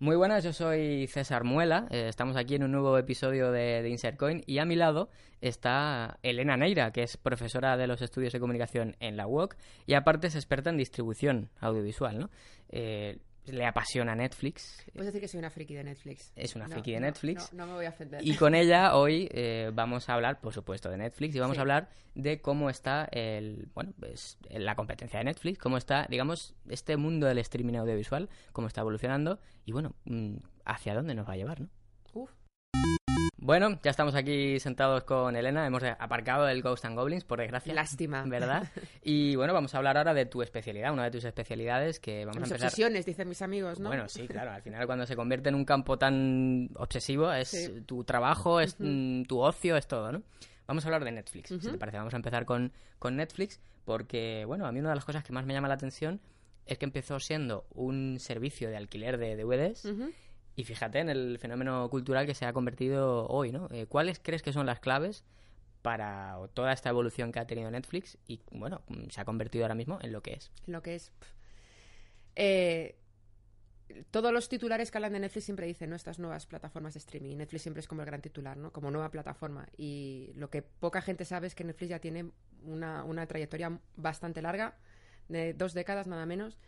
Muy buenas, yo soy César Muela. eh, estamos aquí en un nuevo episodio de, de Insert Coin y a mi lado está Elena Neira, que es profesora de los estudios de comunicación en la UOC y aparte es experta en distribución audiovisual, ¿no? Eh, le apasiona Netflix. Puedes decir que soy una friki de Netflix. Es una No, friki de no, Netflix. No, no me voy a ofender. Y con ella hoy eh, vamos a hablar, por supuesto, de Netflix y vamos Sí. a hablar de cómo está el, bueno, pues, la competencia de Netflix, cómo está, digamos, este mundo del streaming audiovisual, cómo está evolucionando y, bueno, mm, hacia dónde nos va a llevar, ¿no? Bueno, ya estamos aquí sentados con Elena, hemos aparcado el Ghost and Goblins, por desgracia. Lástima. ¿Verdad? Y bueno, vamos a hablar ahora de tu especialidad, una de tus especialidades que vamos Mis a empezar... obsesiones, dicen mis amigos, ¿no? Bueno, sí, claro. Al final, cuando se convierte en un campo tan obsesivo, es Sí. tu trabajo, es mm, tu ocio, es todo, ¿no? Vamos a hablar de Netflix, si Ujú. te parece. Vamos a empezar con, con Netflix, porque, bueno, a mí una de las cosas que más me llama la atención es que empezó siendo un servicio de alquiler de DVDs. Y fíjate en el fenómeno cultural que se ha convertido hoy, ¿no? Eh, ¿Cuáles crees que son las claves para toda esta evolución que ha tenido Netflix y, bueno, se ha convertido ahora mismo en lo que es? En lo que es. Eh, todos los titulares que hablan de Netflix siempre dicen, ¿no? Estas nuevas plataformas de streaming. Netflix siempre es como el gran titular, ¿no? Como nueva plataforma. Y lo que poca gente sabe es que Netflix ya tiene una, una trayectoria bastante larga, de dos décadas nada menos.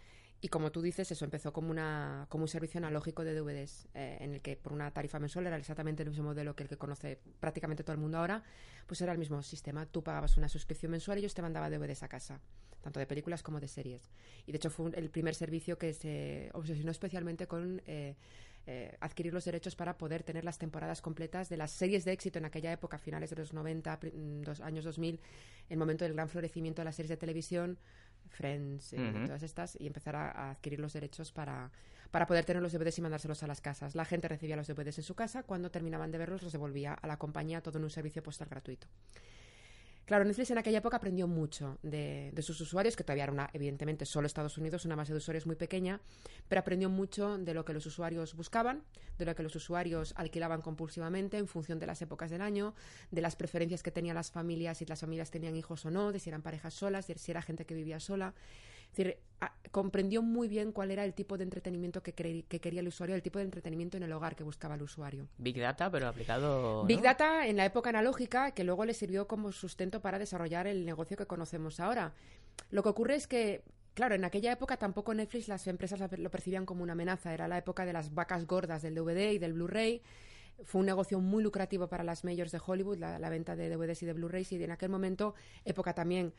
Y como tú dices, eso empezó como, una, como un servicio analógico de DVDs, eh, en el que por una tarifa mensual era exactamente el mismo modelo que el que conoce prácticamente todo el mundo ahora, pues era el mismo sistema. Tú pagabas una suscripción mensual y ellos te mandaban DVDs a casa, tanto de películas como de series. Y de hecho fue un- el primer servicio que se obsesionó especialmente con eh, eh, adquirir los derechos para poder tener las temporadas completas de las series de éxito en aquella época, finales de los 90, pri- mm, dos, años 2000, el momento del gran florecimiento de las series de televisión, Friends, eh, Ujú. todas estas, y empezar a, a adquirir los derechos para, para poder tener los DVDs y mandárselos a las casas. La gente recibía los DVDs en su casa, cuando terminaban de verlos los devolvía a la compañía, todo en un servicio postal gratuito. Claro, Netflix en aquella época aprendió mucho de, de sus usuarios, que todavía era una, evidentemente, solo Estados Unidos, una base de usuarios muy pequeña, pero aprendió mucho de lo que los usuarios buscaban, de lo que los usuarios alquilaban compulsivamente en función de las épocas del año, de las preferencias que tenían las familias, si las familias tenían hijos o no, de si eran parejas solas, de si era gente que vivía sola. Es decir, a- comprendió muy bien cuál era el tipo de entretenimiento que, cre- que quería el usuario, el tipo de entretenimiento en el hogar que buscaba el usuario. Big Data, pero aplicado... Big. Data en la época analógica, que luego le sirvió como sustento para desarrollar el negocio que conocemos ahora. Lo que ocurre es que, claro, en aquella época tampoco Netflix las empresas lo percibían como una amenaza. Era la época de las vacas gordas del DVD y del Blu-ray. Fue un negocio muy lucrativo para las majors de Hollywood, la, la venta de DVDs y de Blu-rays. Y en aquel momento, época también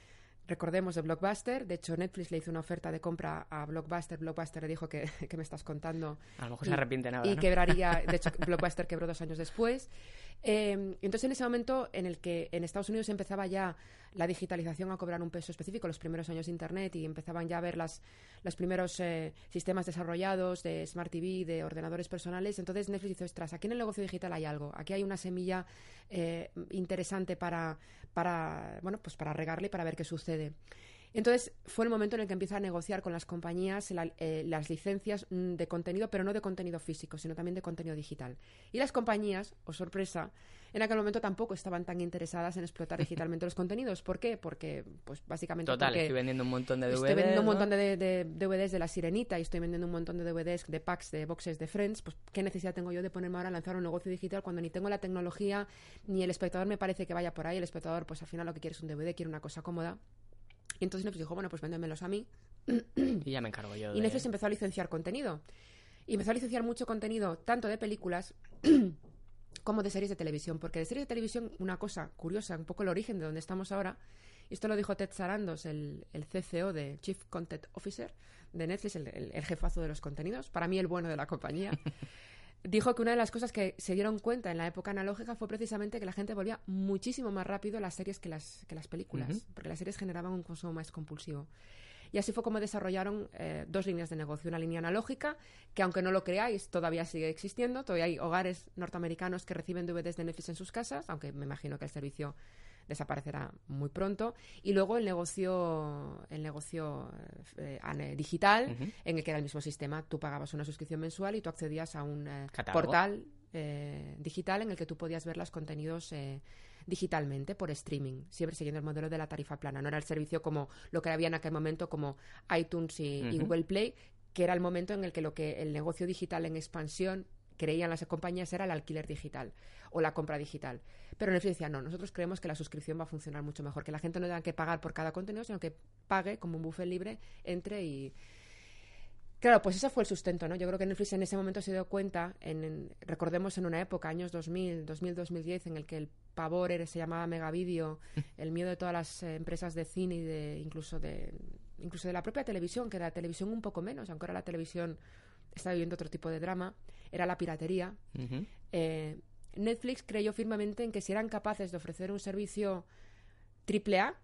recordemos de Blockbuster. De hecho, Netflix le hizo una oferta de compra a Blockbuster. Blockbuster le dijo que, que me estás contando A lo mejor y- se arrepiente nada, y ¿no? quebraría, de hecho Blockbuster quebró dos años después. Eh, entonces en ese momento en el que en Estados Unidos empezaba ya la digitalización a cobrar un peso específico, los primeros años de Internet y empezaban ya a ver las, los primeros eh, sistemas desarrollados de Smart TV, de ordenadores personales, entonces Netflix dice, ostras, aquí en el negocio digital hay algo, aquí hay una semilla eh, interesante para, para, bueno, pues para regarle y para ver qué sucede. Entonces fue el momento en el que empieza a negociar con las compañías la- eh, las licencias mm, de contenido, pero no de contenido físico, sino también de contenido digital. Y las compañías, o sorpresa, en aquel momento tampoco estaban tan interesadas en explotar digitalmente los contenidos. ¿Por qué? Porque, pues básicamente Total, estoy vendiendo un montón de DVDs. estoy vendiendo un montón de, de- de DVDs de La Sirenita y estoy vendiendo un montón de DVDs de packs, de boxes de Friends, pues ¿qué necesidad tengo yo de ponerme ahora a lanzar un negocio digital cuando ni tengo la tecnología, ni el espectador me parece que vaya por ahí? El espectador, pues al final lo que quiere es un DVD, quiere una cosa cómoda. Y entonces Netflix dijo, bueno, pues véndemelos a mí. Y ya me encargo yo Y de... Netflix empezó a licenciar contenido. Y empezó a licenciar mucho contenido, tanto de películas como de series de televisión. Porque de series de televisión, una cosa curiosa, un poco el origen de donde estamos ahora, y esto lo dijo Ted Sarandos, el, el CCO de Chief Content Officer de Netflix, el, el- el jefazo de los contenidos, para mí el bueno de la compañía. Dijo que una de las cosas que se dieron cuenta en la época analógica fue precisamente que la gente volvía muchísimo más rápido las series que las, que las películas, porque las series generaban un consumo más compulsivo. Y así fue como desarrollaron eh, dos líneas de negocio. Una línea analógica, que aunque no lo creáis, todavía sigue existiendo. Todavía hay hogares norteamericanos que reciben DVDs de Netflix en sus casas, aunque me imagino que el servicio desaparecerá muy pronto. Y luego el negocio, el negocio eh, ane- digital, en el que era el mismo sistema. Tú pagabas una suscripción mensual y tú accedías a un eh, portal eh, digital en el que tú podías ver los contenidos eh, digitalmente por streaming, siempre siguiendo el modelo de la tarifa plana. No era el servicio como lo que había en aquel momento como iTunes y, y. Google Play, que era el momento en el que lo que el negocio digital en expansión creían las compañías era el alquiler digital o la compra digital. Pero Netflix decía, no, nosotros creemos que la suscripción va a funcionar mucho mejor, que la gente no tenga que pagar por cada contenido, sino que pague como un buffet libre, entre y... Claro, pues ese fue el sustento, ¿no? Yo creo que Netflix en ese momento se dio cuenta, en, recordemos en una época, años 2000, 2000, 2010, en el que el pavor era, se llamaba megavideo, el miedo de todas las eh, empresas de cine y de incluso de incluso de la propia televisión, que la televisión un poco menos, aunque ahora la televisión está viviendo otro tipo de drama, era la piratería. eh, Netflix creyó firmemente en que si eran capaces de ofrecer un servicio triple A,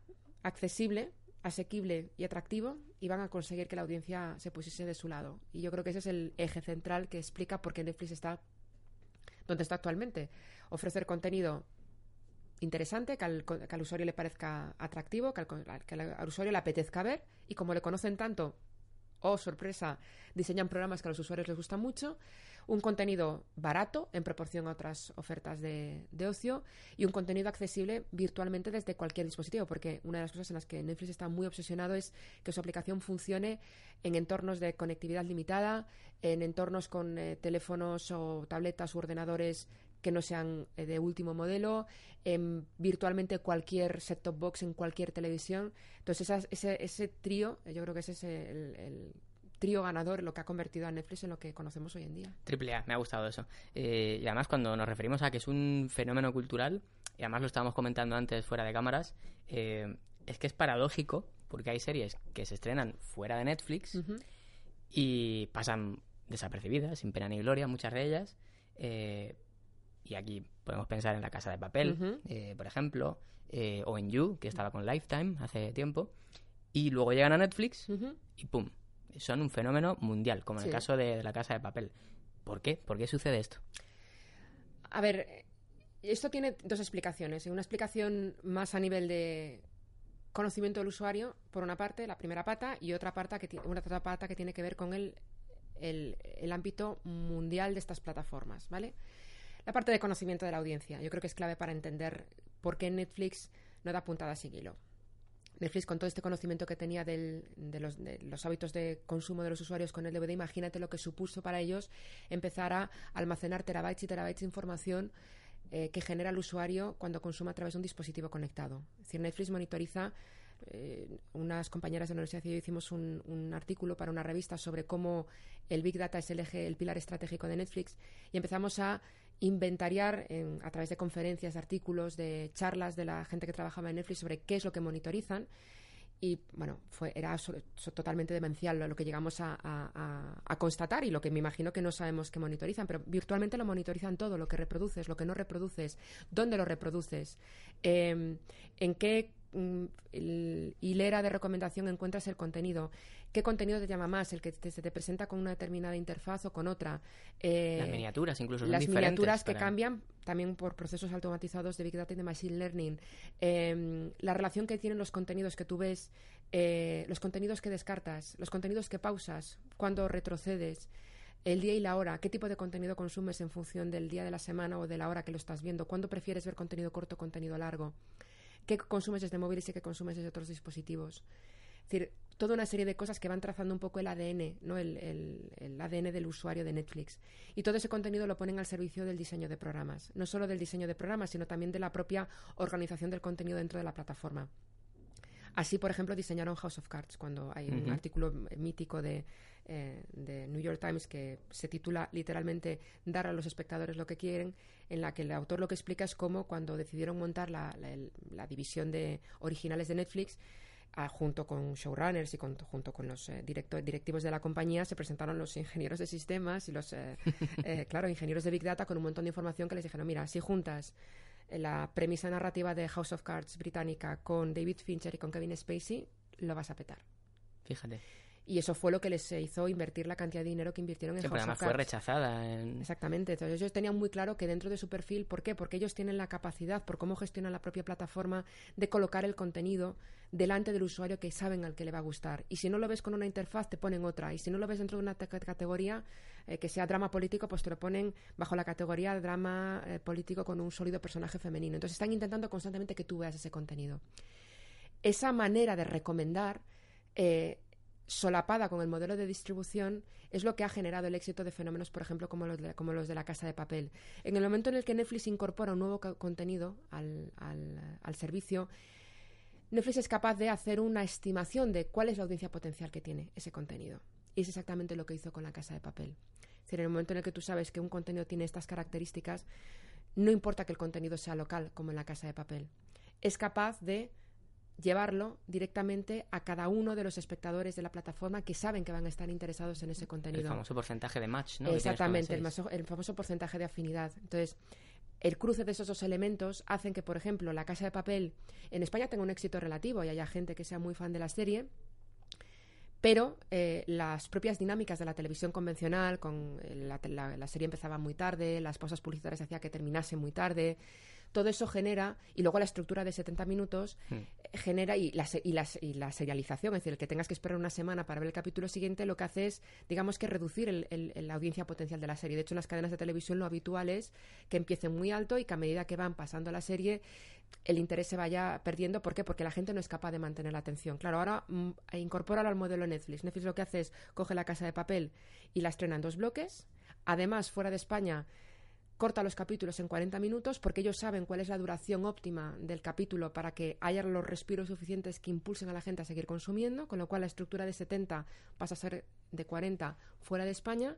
accesible, asequible y atractivo, iban a conseguir que la audiencia se pusiese de su lado. Y yo creo que ese es el eje central que explica por qué Netflix está donde está actualmente. Ofrecer contenido interesante, que al, que al usuario le parezca atractivo, que al, que al usuario le apetezca ver, y como le conocen tanto, oh sorpresa, diseñan programas que a los usuarios les gusta mucho, un contenido barato en proporción a otras ofertas de, de, ocio y un contenido accesible virtualmente desde cualquier dispositivo, porque una de las cosas en las que Netflix está muy obsesionado es que su aplicación funcione en entornos de conectividad limitada, en entornos con eh, teléfonos o tabletas u ordenadores que no sean eh, de último modelo, en virtualmente cualquier set-top box en cualquier televisión. Entonces, ese, ese trío, yo creo que ese es el trío ganador lo que ha convertido a Netflix en lo que conocemos hoy en día. Triple A, me ha gustado eso. Eh, y además cuando nos referimos a que es un fenómeno cultural, y además lo estábamos comentando antes fuera de cámaras, eh, es que es paradójico porque hay series que se estrenan fuera de Netflix uh -huh. y pasan desapercibidas, sin pena ni gloria, muchas de ellas. Eh, y aquí podemos pensar en La Casa de Papel, uh -huh. por ejemplo, eh, o en You, que estaba con Lifetime hace tiempo. Y luego llegan a Netflix uh -huh. y ¡pum! Son un fenómeno mundial, como en sí. el caso de, de, la Casa de Papel. ¿Por qué? ¿Por qué sucede esto? A ver, esto tiene dos explicaciones. Una explicación más a nivel de conocimiento del usuario, por una parte, la primera pata, y otra, pata que, una otra pata que tiene que ver con el, el, el ámbito mundial de estas plataformas, ¿vale? La parte de conocimiento de la audiencia. Yo creo que es clave para entender por qué Netflix no da puntada sin hilo. Netflix, con todo este conocimiento que tenía del, de, los, de, los, hábitos de consumo de los usuarios con el DVD, imagínate lo que supuso para ellos empezar a almacenar terabytes y terabytes de información eh, que genera el usuario cuando consuma a través de un dispositivo conectado. Es decir, Netflix monitoriza. Eh, unas compañeras de la universidad y yo hicimos un, un, artículo para una revista sobre cómo el Big Data es el eje, el pilar estratégico de Netflix y empezamos a inventariar en, a través de conferencias, de artículos, de charlas de la gente que trabajaba en Netflix sobre qué es lo que monitorizan. Y bueno, fue, era totalmente demencial lo, que llegamos a, constatar y lo que me imagino que no sabemos que monitorizan, pero virtualmente lo monitorizan todo, lo que reproduces, lo que no reproduces, dónde lo reproduces, eh, en qué mm, hilera de recomendación encuentras el contenido, qué contenido te llama más, el que te, se te presenta con una determinada interfaz o con otra. Eh, las miniaturas incluso son Las miniaturas que para... cambian también por procesos automatizados de Big Data y de Machine Learning. Eh, la relación que tienen los contenidos que tú ves, eh, los contenidos que descartas, los contenidos que pausas, cuando retrocedes el día y la hora, qué tipo de contenido consumes en función del día de la semana o de la hora que lo estás viendo, cuándo prefieres ver contenido corto o contenido largo, qué consumes desde móviles y qué consumes desde otros dispositivos. Es decir, toda una serie de cosas que van trazando un poco el ADN, ¿no? El, el, el, ADN del usuario de Netflix. Y todo ese contenido lo ponen al servicio del diseño de programas. No solo del diseño de programas, sino también de la propia organización del contenido dentro de la plataforma. Así, por ejemplo, diseñaron House of Cards, cuando hay uh -huh. un artículo mítico de, eh, de, New York Times que se titula literalmente Dar a los espectadores lo que quieren, en la que el autor lo que explica es cómo cuando decidieron montar la, la, la división de originales de Netflix, Ah, junto con showrunners y con, junto con los eh, directo, directivos de la compañía se presentaron los ingenieros de sistemas y los, eh, eh, claro, ingenieros de Big Data con un montón de información que les dijeron, mira, si juntas la premisa narrativa de House of Cards británica con David Fincher y con Kevin Spacey, lo vas a petar. Fíjate. Y eso fue lo que les hizo invertir la cantidad de dinero que invirtieron en sí, House of Cards. fue rechazada. En... Exactamente. Entonces ellos tenían muy claro que dentro de su perfil, ¿por qué? Porque ellos tienen la capacidad, por cómo gestionan la propia plataforma, de colocar el contenido delante del usuario que saben al que le va a gustar. Y si no lo ves con una interfaz, te ponen otra. Y si no lo ves dentro de una categoría eh, que sea drama político, pues te lo ponen bajo la categoría de drama eh, político con un sólido personaje femenino. Entonces están intentando constantemente que tú veas ese contenido. Esa manera de recomendar... Eh, solapada con el modelo de distribución es lo que ha generado el éxito de fenómenos, por ejemplo, como los de, la casa de papel. En el momento en el que Netflix incorpora un nuevo contenido al, al, servicio, Netflix es capaz de hacer una estimación de cuál es la audiencia potencial que tiene ese contenido. Y es exactamente lo que hizo con la casa de papel. Es en el momento en el que tú sabes que un contenido tiene estas características, no importa que el contenido sea local, como en la casa de papel. Es capaz de llevarlo directamente a cada uno de los espectadores de la plataforma que saben que van a estar interesados en ese contenido. El famoso porcentaje de match, ¿no? Exactamente, el, famoso porcentaje de afinidad. Entonces, el cruce de esos dos elementos hacen que, por ejemplo, la casa de papel en España tenga un éxito relativo y haya gente que sea muy fan de la serie, pero eh, las propias dinámicas de la televisión convencional, con eh, la, serie empezaba muy tarde, las pausas publicitarias hacía que terminase muy tarde, todo eso genera, y luego la estructura de 70 minutos hmm. genera, y la, y, y la serialización, es decir, el que tengas que esperar una semana para ver el capítulo siguiente, lo que hace es, digamos que reducir el, la audiencia potencial de la serie. De hecho, en las cadenas de televisión lo habitual es que empiecen muy alto y que a medida que van pasando la serie, el interés se vaya perdiendo. ¿Por qué? Porque la gente no es capaz de mantener la atención. Claro, ahora mm, incorpóralo al modelo Netflix. Netflix lo que hace es coge la casa de papel y la estrena en dos bloques. Además, fuera de España, corta los capítulos en 40 minutos porque ellos saben cuál es la duración óptima del capítulo para que haya los respiros suficientes que impulsen a la gente a seguir consumiendo, con lo cual la estructura de 70 pasa a ser de 40 fuera de España,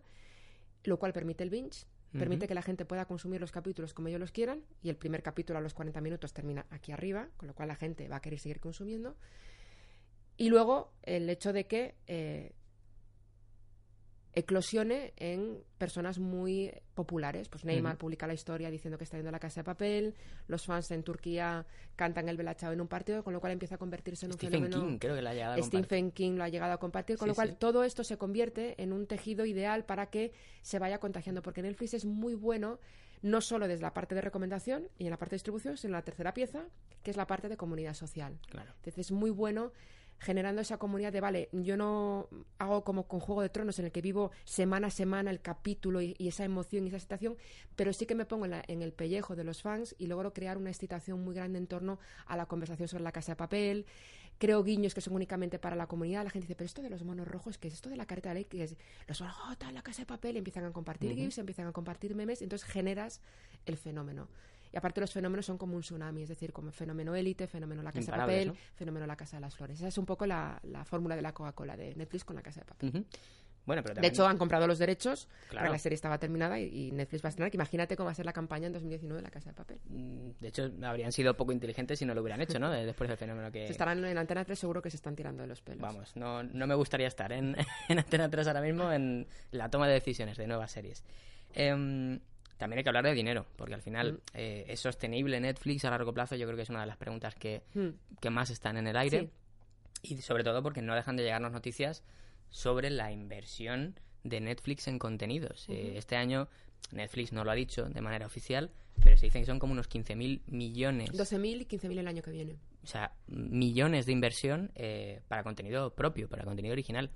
lo cual permite el binge, permite que la gente pueda consumir los capítulos como ellos los quieran y el primer capítulo a los 40 minutos termina aquí arriba, con lo cual la gente va a querer seguir consumiendo. Y luego el hecho de que eh, eclosione en personas muy populares. Pues Neymar publica la historia diciendo que está yendo a la casa de papel, los fans en Turquía cantan el Belachao en un partido, con lo cual empieza a convertirse en un Stephen King creo que lo ha llegado a Stephen King lo ha llegado a compartir, con lo cual todo esto se convierte en un tejido ideal para que se vaya contagiando, porque Netflix es muy bueno no solo desde la parte de recomendación y en la parte de distribución, sino en la tercera pieza, que es la parte de comunidad social. Claro. Entonces es muy bueno generando esa comunidad de, vale, yo no hago como con Juego de Tronos en el que vivo semana a semana el capítulo y, esa emoción y esa excitación, pero sí que me pongo en, el pellejo de los fans y logro crear una excitación muy grande en torno a la conversación sobre la casa de papel. Creo guiños que son únicamente para la comunidad. La gente dice, pero esto de los monos rojos, ¿qué es esto de la careta de ley? Que es los monos, la casa de papel, y empiezan a compartir GIFs, empiezan a compartir memes, entonces generas el fenómeno. Y aparte los fenómenos son como un tsunami, es decir, como fenómeno élite, fenómeno la casa de papel, fenómeno la casa de las flores. Esa es un poco la, fórmula de la Coca-Cola de Netflix con la casa de papel. Bueno, pero De hecho, han comprado los derechos, la serie estaba terminada y, Netflix va a estrenar. Que imagínate cómo va a ser la campaña en 2019 de La Casa de Papel. Mm, de hecho, habrían sido poco inteligentes si no lo hubieran hecho, ¿no? Después del fenómeno que... Si estarán en Antena 3 seguro que se están tirando de los pelos. Vamos, no, no me gustaría estar en, en Antena 3 ahora mismo en la toma de decisiones de nuevas series. Eh, también hay que hablar de dinero, porque al final mm. eh, es sostenible Netflix a largo plazo, yo creo que es una de las preguntas que, mm. más están en el aire. Y sobre todo porque no dejan de llegarnos noticias sobre la inversión de Netflix en contenidos. Eh, este año Netflix no lo ha dicho de manera oficial, pero se dicen que son como unos 15.000 millones. 12.000 y 15.000 el año que viene. O sea, millones de inversión eh, para contenido propio, para contenido original.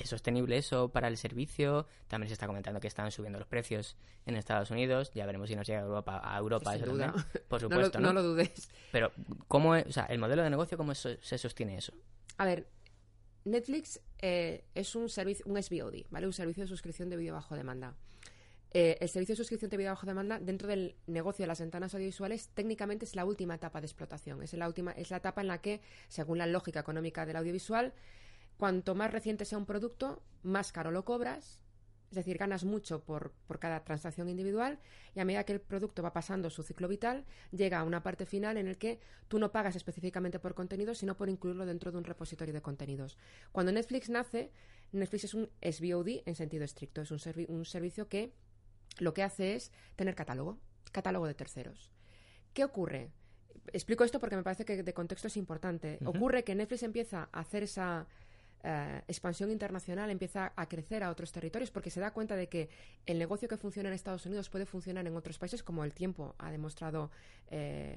¿Es sostenible eso para el servicio? También se está comentando que están subiendo los precios en Estados Unidos. Ya veremos si nos llega a Europa, a Europa Sin duda. Por supuesto, no lo, dudes. Pero, ¿cómo o sea, el modelo de negocio, cómo se sostiene eso? A ver, Netflix eh, es un servicio, un SVOD, ¿vale? Un servicio de suscripción de vídeo bajo demanda. Eh, el servicio de suscripción de vídeo bajo demanda dentro del negocio de las ventanas audiovisuales técnicamente es la última etapa de explotación. Es la última, es la etapa en la que, según la lógica económica del audiovisual, Cuanto más reciente sea un producto, más caro lo cobras, es decir, ganas mucho por, cada transacción individual y a medida que el producto va pasando su ciclo vital, llega a una parte final en el que tú no pagas específicamente por contenido, sino por incluirlo dentro de un repositorio de contenidos. Cuando Netflix nace, Netflix es un SVOD en sentido estricto, es un, un servicio que lo que hace es tener catálogo, catálogo de terceros. ¿Qué ocurre? Explico esto porque me parece que de contexto es importante. Ocurre que Netflix empieza a hacer esa eh, expansión internacional empieza a crecer a otros territorios porque se da cuenta de que el negocio que funciona en Estados Unidos puede funcionar en otros países, como el tiempo ha demostrado eh,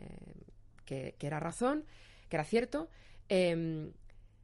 que, era razón, que era cierto. Em,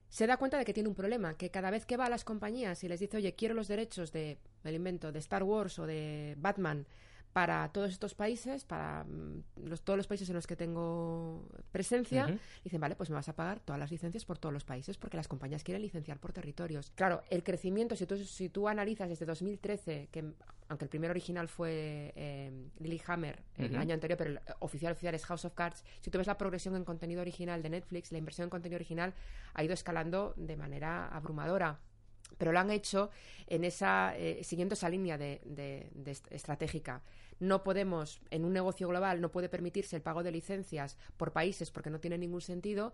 se da cuenta de que tiene un problema, que cada vez que va a las compañías y les dice, oye, quiero los derechos de, invento, de Star Wars o de Batman para todos estos países, para mm, los, todos los países en los que tengo presencia, dicen, vale, pues me vas a pagar todas las licencias por todos los países porque las compañías quieren licenciar por territorios. Claro, el crecimiento, si tú, si tú analizas desde 2013, que aunque el primer original fue eh, Lilyhammer el año anterior, pero el oficial oficial es House of Cards, si tú ves la progresión en contenido original de Netflix, la inversión en contenido original ha ido escalando de manera abrumadora pero lo han hecho en esa, eh, siguiendo esa línea de, de, estratégica. No podemos, en un negocio global, no puede permitirse el pago de licencias por países porque no tiene ningún sentido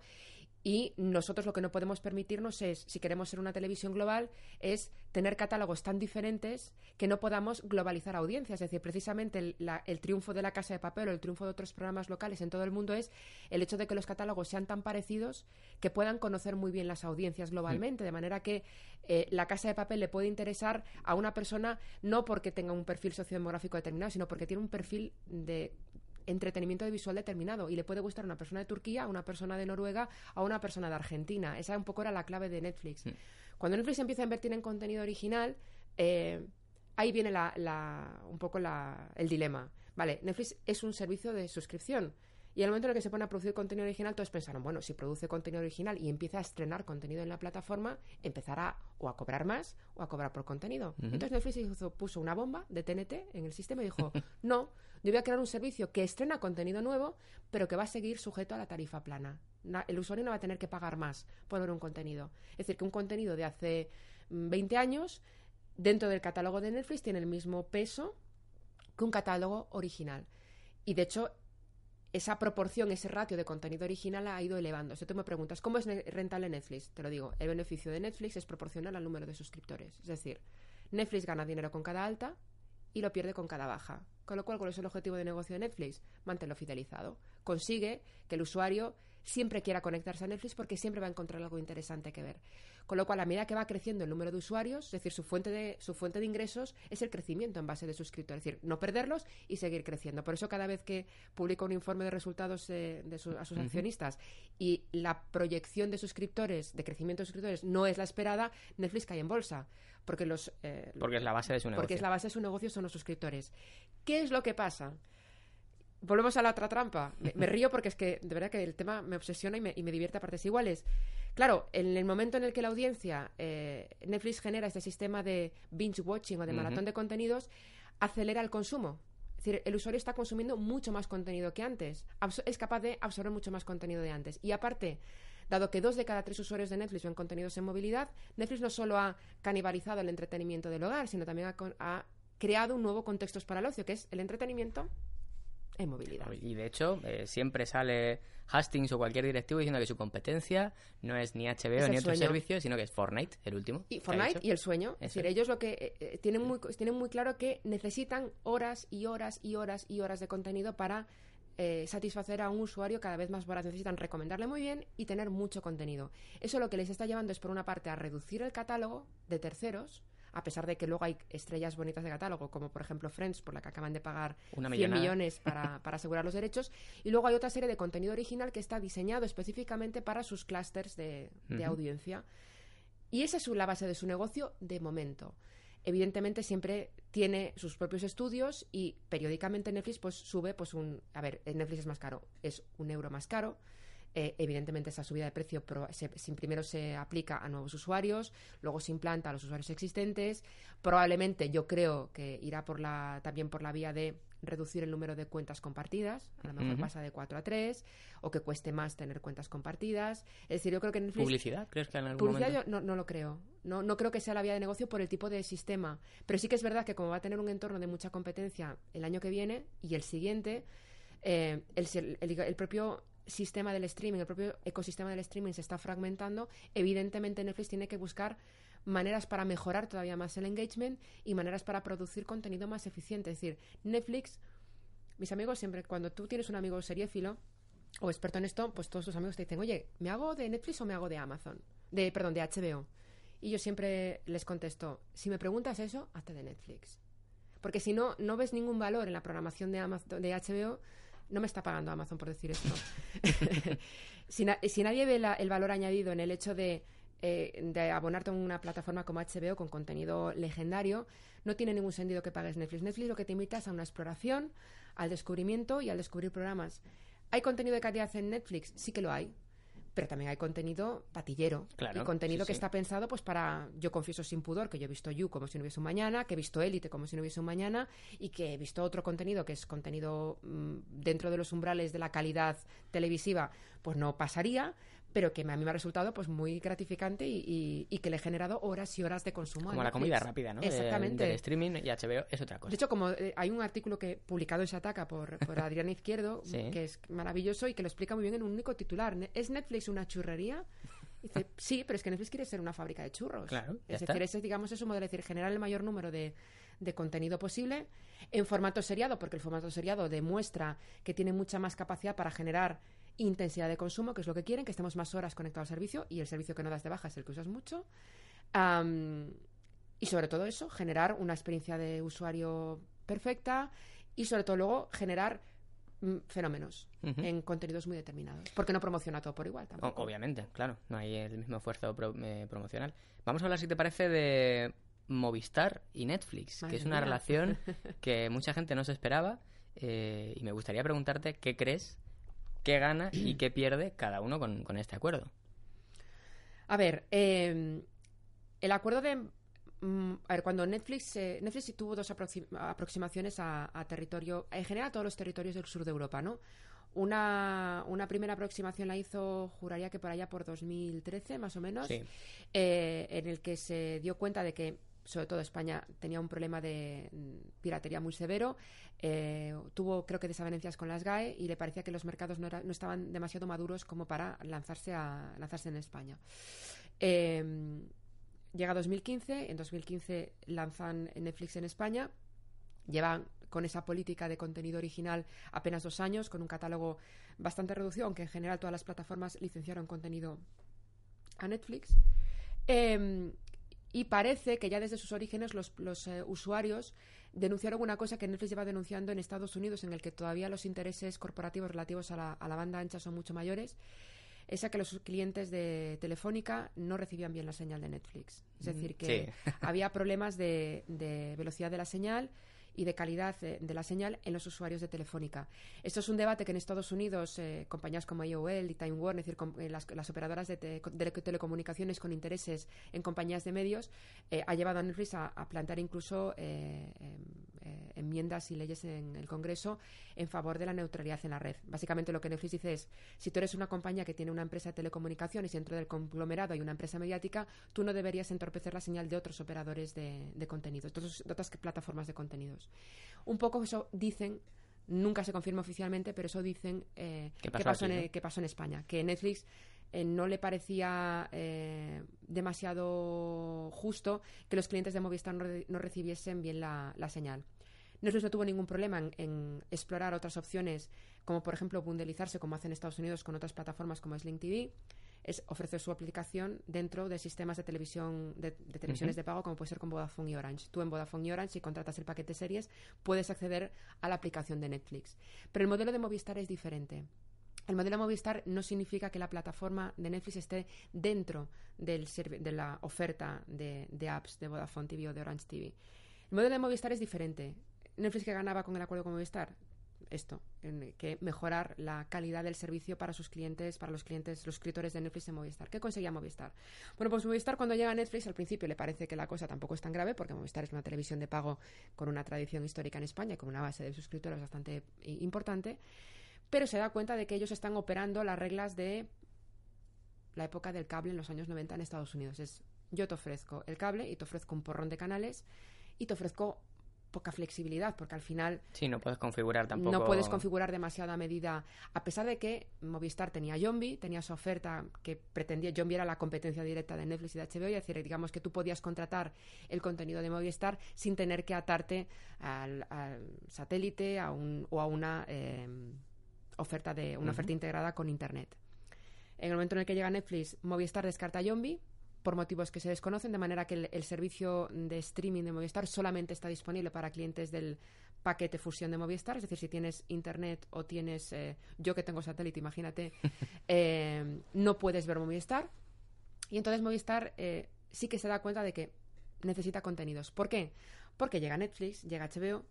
y nosotros lo que no podemos permitirnos es, si queremos ser una televisión global, es tener catálogos tan diferentes que no podamos globalizar audiencias. Es decir, precisamente el, triunfo de la Casa de Papel o el triunfo de otros programas locales en todo el mundo es el hecho de que los catálogos sean tan parecidos que puedan conocer muy bien las audiencias globalmente. De manera que eh, la Casa de Papel le puede interesar a una persona no porque tenga un perfil sociodemográfico determinado, sino porque tiene un perfil de entretenimiento visual determinado y le puede gustar a una persona de Turquía, a una persona de Noruega, a una persona de Argentina. Esa un poco era la clave de Netflix. Mm. Cuando Netflix empieza a invertir en contenido original, eh, ahí viene la, un poco el dilema. Vale, Netflix es un servicio de suscripción. Y al momento en el que se pone a producir contenido original, todos pensaron, bueno, si produce contenido original y empieza a estrenar contenido en la plataforma, empezará o a cobrar más o a cobrar por contenido. Entonces Netflix puso una bomba de TNT en el sistema y dijo, no, yo voy a crear un servicio que estrena contenido nuevo, pero que va a seguir sujeto a la tarifa plana. el usuario no va a tener que pagar más por ver un contenido. Es decir, que un contenido de hace 20 mm, años, dentro del catálogo de Netflix, tiene el mismo peso que un catálogo original. Y de hecho, esa proporción, ese ratio de contenido original ha ido elevando. Si tú me preguntas, ¿cómo es rentable Netflix? Te lo digo, el beneficio de Netflix es proporcional al número de suscriptores. Es decir, Netflix gana dinero con cada alta y lo pierde con cada baja. Con lo cual, ¿cuál es el objetivo de negocio de Netflix? Mantenerlo fidelizado. Consigue que el usuario siempre quiera conectarse a Netflix porque siempre va a encontrar algo interesante que ver. Con lo cual, a medida que va creciendo el número de usuarios, es decir, su fuente de, su fuente de ingresos es el crecimiento en base de suscriptores, es decir, no perderlos y seguir creciendo. Por eso, cada vez que publica un informe de resultados de a sus accionistas y la proyección de suscriptores, de crecimiento de suscriptores, no es la esperada, Netflix cae en bolsa. Porque, los, eh, porque es la base de su negocio. Porque es la base de su negocio, son los suscriptores. ¿Qué es lo que pasa? volvemos a la otra trampa. Me, río porque es que de verdad que el tema me obsesiona y me, y me, divierte a partes iguales. Claro, en el momento en el que la audiencia, eh, Netflix genera este sistema de binge watching o de maratón de contenidos, acelera el consumo. Es decir, el usuario está consumiendo mucho más contenido que antes. es capaz de absorber mucho más contenido de antes. Y aparte, dado que dos de cada tres usuarios de Netflix ven contenidos en movilidad, Netflix no solo ha canibalizado el entretenimiento del hogar, sino también ha, ha creado un nuevo contexto para el ocio, que es el entretenimiento en movilidad. Y de hecho, eh, siempre sale Hastings o cualquier directivo diciendo que su competencia no es ni HBO ni otro servicio, sino que es Fortnite, el último. Y Fortnite y el sueño. Es decir, ellos lo que eh, eh, tienen, muy, tienen muy claro que necesitan horas y horas y horas y horas de contenido para satisfacer a un usuario cada vez más voraz. Necesitan recomendarle muy bien y tener mucho contenido. Eso lo que les está llevando es, por una parte, a reducir el catálogo de terceros a pesar de que luego hay estrellas bonitas de catálogo, como por ejemplo Friends, por la que acaban de pagar 100 millones para, asegurar los derechos. Y luego hay otra serie de contenido original que está diseñado específicamente para sus clústeres de, audiencia. Y esa es la base de su negocio de momento. Evidentemente siempre tiene sus propios estudios y periódicamente Netflix pues sube pues un... A ver, Netflix es más caro, es un euro más caro. Eh, evidentemente, esa subida de precio primero se aplica a nuevos usuarios, luego se implanta a los usuarios existentes. Probablemente yo creo que irá por la, también por la vía de reducir el número de cuentas compartidas, a lo mejor pasa de 4 a 3, o que cueste más tener cuentas compartidas. Es decir, yo creo que Netflix... ¿Publicidad? ¿Crees que en algún Publicidad yo no, no, lo creo. No, no creo que sea la vía de negocio por el tipo de sistema. Pero sí que es verdad que como va a tener un entorno de mucha competencia el año que viene y el siguiente, eh, el, el propio sistema del streaming, el propio ecosistema del streaming se está fragmentando, evidentemente Netflix tiene que buscar maneras para mejorar todavía más el engagement y maneras para producir contenido más eficiente. Es decir, Netflix, mis amigos siempre, cuando tú tienes un amigo seriéfilo o experto en esto, pues todos tus amigos te dicen, oye, ¿me hago de Netflix o me hago de Amazon? De, perdón, de HBO. Y yo siempre les contesto, si me preguntas eso, hazte de Netflix. Porque si no, no ves ningún valor en la programación de, Amazon, de HBO, no me está pagando Amazon por decir esto. si, nadie ve el valor añadido en el hecho de eh, de abonarte a una plataforma como HBO con contenido legendario, no tiene ningún sentido que pagues Netflix. Netflix lo que te invita es a una exploración, al descubrimiento y al descubrir programas. ¿Hay contenido de calidad en Netflix? Sí que lo hay pero también hay contenido patillero Claro, y contenido sí, que sí. está pensado pues para yo confieso sin pudor que yo he visto You como si no hubiese un mañana que he visto Élite como si no hubiese un mañana y que he visto otro contenido que es contenido mm, dentro de los umbrales de la calidad televisiva pues no pasaría pero que a mí me ha resultado pues muy gratificante y, y- y que le he generado horas y horas de consumo Como la comida rápida, ¿no? Exactamente Del streaming y HBO es otra cosa. de hecho, como eh, hay un artículo que publicado en Shataka por, por Adrián Izquierdo, Sí. que es maravilloso y que lo explica muy bien en un único titular. ¿Es Netflix una churrería? Dice, sí, pero es que Netflix quiere ser una fábrica de churros. Claro, es está. decir, ese, digamos, es un modelo, es decir, generar el mayor número de, de contenido posible en formato seriado, porque el formato seriado demuestra que tiene mucha más capacidad para generar intensidad de consumo, que es lo que quieren, que estemos más horas conectados al servicio, y el servicio que no das de baja es el que usas mucho. Am, y sobre todo eso, generar una experiencia de usuario perfecta y sobre todo luego generar mm, fenómenos en contenidos muy determinados. Porque no promociona todo por igual tampoco. obviamente, claro, no hay el mismo esfuerzo pro- eh, promocional. Vamos a hablar, si te parece, de Movistar y Netflix, Madre que es una mía. relación que mucha gente no se esperaba. eh, y me gustaría preguntarte qué crees, qué gana y qué pierde cada uno con, con este acuerdo. A ver, eh, el acuerdo de... mm, a ver, cuando Netflix... eh, Netflix tuvo dos aproxi- aproximaciones a, a territorio... En general a todos los territorios del sur de Europa, ¿no? Una, una primera aproximación la hizo, juraría que por allá por 2013, más o menos. Sí. eh, en el que se dio cuenta de que, sobre todo España, tenía un problema de piratería muy severo. eh, tuvo, creo que, desavenencias con las GAE y le parecía que los mercados no, estaban demasiado maduros como para lanzarse, a, lanzarse en España. Eh, llega 2015, en 2015 lanzan Netflix en España. Llevan con esa política de contenido original apenas dos años, con un catálogo bastante reducido, aunque en general todas las plataformas licenciaron contenido a Netflix. Eh, y parece que ya desde sus orígenes los, los, eh, usuarios denunciaron una cosa que Netflix lleva denunciando en Estados Unidos, en el que todavía los intereses corporativos relativos a la, a la banda ancha son mucho mayores, es a que los clientes de Telefónica no recibían bien la señal de Netflix. Es decir, que Sí. había problemas de, de velocidad de la señal y de calidad eh, de la señal en los usuarios de Telefónica. Esto es un debate que en Estados Unidos eh, compañías como AOL y Time Warner, es decir, eh, las, operadoras de, te- de telecomunicaciones con intereses en compañías de medios, eh, ha llevado a Netflix a, a plantear incluso eh, enmiendas y leyes en el Congreso en favor de la neutralidad en la red. Básicamente lo que Netflix dice es, si tú eres una compañía que tiene una empresa de telecomunicaciones y dentro del conglomerado hay una empresa mediática, tú no deberías entorpecer la señal de otros operadores de, de contenidos, de, otras plataformas de contenidos. Un poco eso dicen, nunca se confirma oficialmente, pero eso dicen eh, ¿Qué que, pasó pasó aquí, en, no? que pasó en España, que Netflix eh, no le parecía eh, demasiado justo que los clientes de Movistar no, re- no recibiesen bien la, la señal. Netflix no tuvo ningún problema en, en explorar otras opciones, como por ejemplo bundelizarse, como hacen en Estados Unidos con otras plataformas como Sling TV, es ofrecer su aplicación dentro de sistemas de televisión de, de televisiones de pago, como puede ser con Vodafone y Orange. Tú en Vodafone y Orange, si contratas el paquete series, puedes acceder a la aplicación de Netflix. Pero el modelo de Movistar es diferente. El modelo de Movistar no significa que la plataforma de Netflix esté dentro del de la oferta de, de apps de Vodafone TV o de Orange TV. El modelo de Movistar es diferente. Netflix que ganaba con el acuerdo con Movistar esto, en que mejorar la calidad del servicio para sus clientes, para los clientes, los suscriptores de Netflix en Movistar. ¿Qué conseguía Movistar? Bueno, pues Movistar cuando llega a Netflix al principio le parece que la cosa tampoco es tan grave porque Movistar es una televisión de pago con una tradición histórica en España, con una base de suscriptores bastante importante, pero se da cuenta de que ellos están operando las reglas de la época del cable en los años 90 en Estados Unidos. Es yo te ofrezco el cable y te ofrezco un porrón de canales y te ofrezco poca flexibilidad porque al final Sí, no puedes configurar tampoco. no puedes configurar demasiada medida, a pesar de que Movistar tenía Yombi, tenía su oferta que pretendía, Yombi era la competencia directa de Netflix y de HBO, y es decir, digamos que tú podías contratar el contenido de Movistar sin tener que atarte al, al satélite a un, o a una eh, oferta de una oferta integrada con Internet. En el momento en el que llega Netflix, Movistar descarta Yombi por motivos que se desconocen, de manera que el, el servicio de streaming de Movistar solamente está disponible para clientes del paquete fusión de Movistar, es decir, si tienes internet o tienes, eh, yo que tengo satélite, imagínate, eh, no puedes ver Movistar. Y entonces Movistar eh, sí que se da cuenta de que necesita contenidos. ¿Por qué? Porque llega Netflix, llega HBO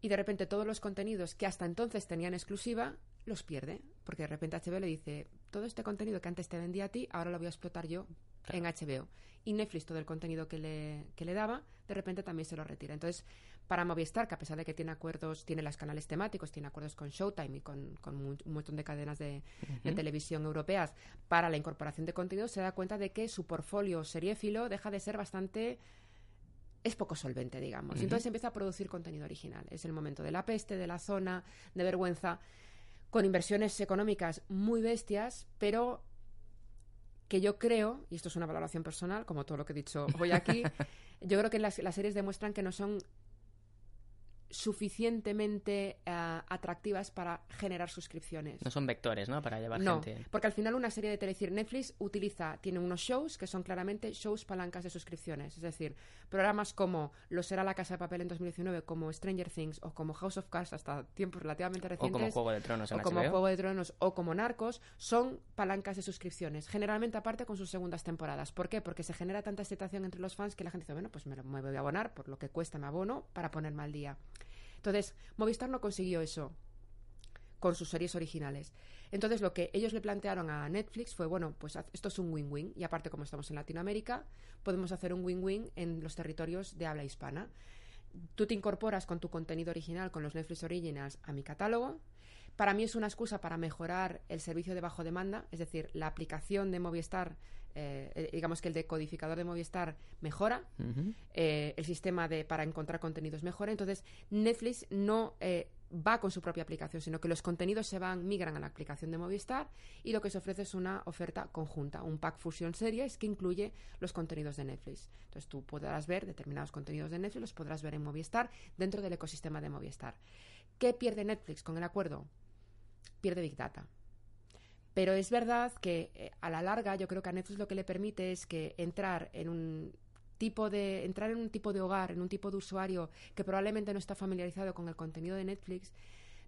y de repente todos los contenidos que hasta entonces tenían exclusiva los pierde. Porque de repente HBO le dice, todo este contenido que antes te vendía a ti, ahora lo voy a explotar yo en HBO. Y Netflix, todo el contenido que le, que le daba, de repente también se lo retira. Entonces, para Movistar, que a pesar de que tiene acuerdos, tiene los canales temáticos, tiene acuerdos con Showtime y con, un montón de cadenas de, televisión europeas para la incorporación de contenido, se da cuenta de que su portfolio seriéfilo deja de ser bastante es poco solvente, digamos. Entonces empieza a producir contenido original. Es el momento de la peste, de la zona, de vergüenza, con inversiones económicas muy bestias, pero que yo creo, y esto es una valoración personal, como todo lo que he dicho hoy aquí, yo creo que las, las series demuestran que no son suficientemente eh, atractivas para generar suscripciones. No son vectores, ¿no? Para llevar no, gente. porque al final una serie de televisión Netflix utiliza, tiene unos shows que son claramente shows palancas de suscripciones. Es decir, programas como lo será La Casa de Papel en 2019, como Stranger Things o como House of Cards hasta tiempos relativamente recientes. O como Juego de Tronos O como Juego de Tronos o como Narcos, son palancas de suscripciones. Generalmente aparte con sus segundas temporadas. ¿Por qué? Porque se genera tanta excitación entre los fans que la gente dice, bueno, pues me, me voy a abonar por lo que cuesta me abono para ponerme al día. Entonces, Movistar no consiguió eso con sus series originales. Entonces, lo que ellos le plantearon a Netflix fue, bueno, pues esto es un win-win. Y aparte, como estamos en Latinoamérica, podemos hacer un win-win en los territorios de habla hispana. Tú te incorporas con tu contenido original, con los Netflix Originals, a mi catálogo. Para mí es una excusa para mejorar el servicio de bajo demanda, es decir, la aplicación de Movistar eh, eh, digamos que el decodificador de Movistar mejora, eh, el sistema de para encontrar contenidos mejora, entonces Netflix no va con su propia aplicación, sino que los contenidos se van, migran a la aplicación de Movistar y lo que se ofrece es una oferta conjunta, un pack fusión series que incluye los contenidos de Netflix. Entonces tú podrás ver determinados contenidos de Netflix, los podrás ver en Movistar dentro del ecosistema de Movistar. ¿Qué pierde Netflix con el acuerdo? Pierde Big Data. Pero es verdad que eh, a la larga yo creo que a Netflix lo que le permite es que entrar en un tipo de entrar en un tipo de hogar, en un tipo de usuario que probablemente no está familiarizado con el contenido de Netflix,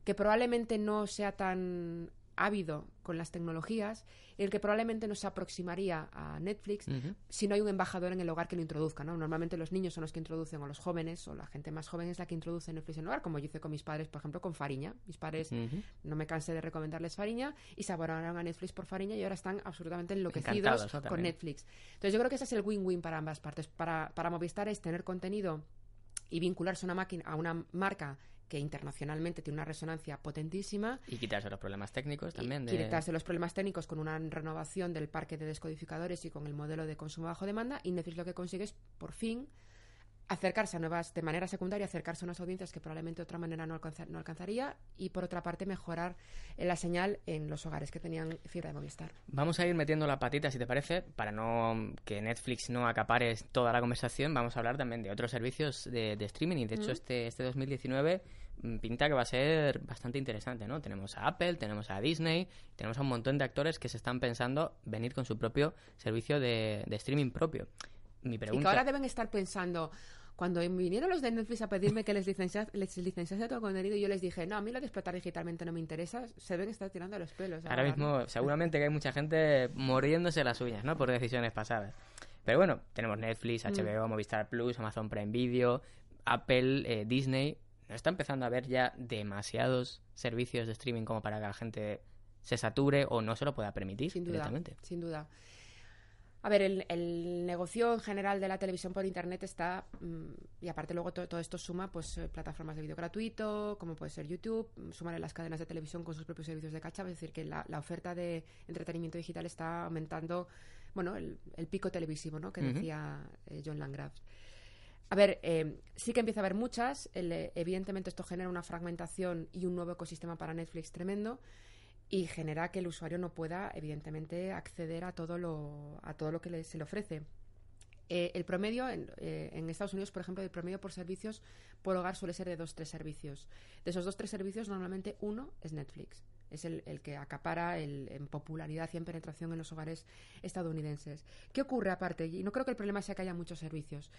que probablemente no sea tan ávido con las tecnologías, el que probablemente no se aproximaría a Netflix si no hay un embajador en el hogar que lo introduzca. ¿no? Normalmente los niños son los que introducen, o los jóvenes, o la gente más joven es la que introduce Netflix en el hogar, como yo hice con mis padres, por ejemplo, con Fariña. Mis padres, no me cansé de recomendarles Fariña, y se abonaron a Netflix por Fariña y ahora están absolutamente enloquecidos con Netflix. Entonces yo creo que ese es el win-win para ambas partes. Para, para Movistar es tener contenido y vincularse una máquina, a una marca que internacionalmente tiene una resonancia potentísima. Y quitarse los problemas técnicos también. Y quitarse los problemas técnicos con una renovación del parque de descodificadores y con el modelo de consumo bajo demanda. Y Netflix lo que consigue es, por fin, acercarse a nuevas, de manera secundaria, acercarse a unas audiencias que probablemente de otra manera no, no alcanzaría y por otra parte mejorar la señal en los hogares que tenían fibra de Movistar. Vamos a ir metiendo la patita, si te parece, para no que Netflix no acapare toda la conversación, vamos a hablar también de otros servicios de, streaming y de hecho este, este 2019 mm, pinta que va a ser bastante interesante, ¿no? Tenemos a Apple, tenemos a Disney, tenemos a un montón de actores que se están pensando venir con su propio servicio de, streaming propio. Mi pregunta... Y que ahora deben estar pensando, cuando vinieron los de Netflix a pedirme que les licenciase, les licenciase todo contenido, yo les dije, no, a mí lo de explotar digitalmente no me interesa, se ven estar tirando los pelos. Ahora, mismo, seguramente que hay mucha gente muriéndose las uñas, ¿no? Por decisiones pasadas. Pero bueno, tenemos Netflix, HBO, mm. Movistar Plus, Amazon Prime Video, Apple, eh, Disney. ¿No está empezando a haber ya demasiados servicios de streaming como para que la gente se sature o no se lo pueda permitir sin duda, Sin duda. A ver, el, negocio en general de la televisión por Internet está, mm, y aparte luego todo, esto suma pues eh, plataformas de vídeo gratuito, como puede ser YouTube, mm, sumar en las cadenas de televisión con sus propios servicios de cacha, es decir, que la, oferta de entretenimiento digital está aumentando, bueno, el, pico televisivo, ¿no?, que decía eh, John Landgraf. A ver, eh, sí que empieza a haber muchas, evidentemente esto genera una fragmentación y un nuevo ecosistema para Netflix tremendo, y genera que el usuario no pueda, evidentemente, acceder a todo lo, a todo lo que se le ofrece. Eh, el promedio, eh, en, Estados Unidos, por ejemplo, el promedio por servicios por hogar suele ser de dos, tres servicios. De esos dos, tres servicios, normalmente uno es Netflix. Es el, que acapara el, en popularidad y en penetración en los hogares estadounidenses. ¿Qué ocurre aparte? Y no creo que el problema sea que haya muchos servicios.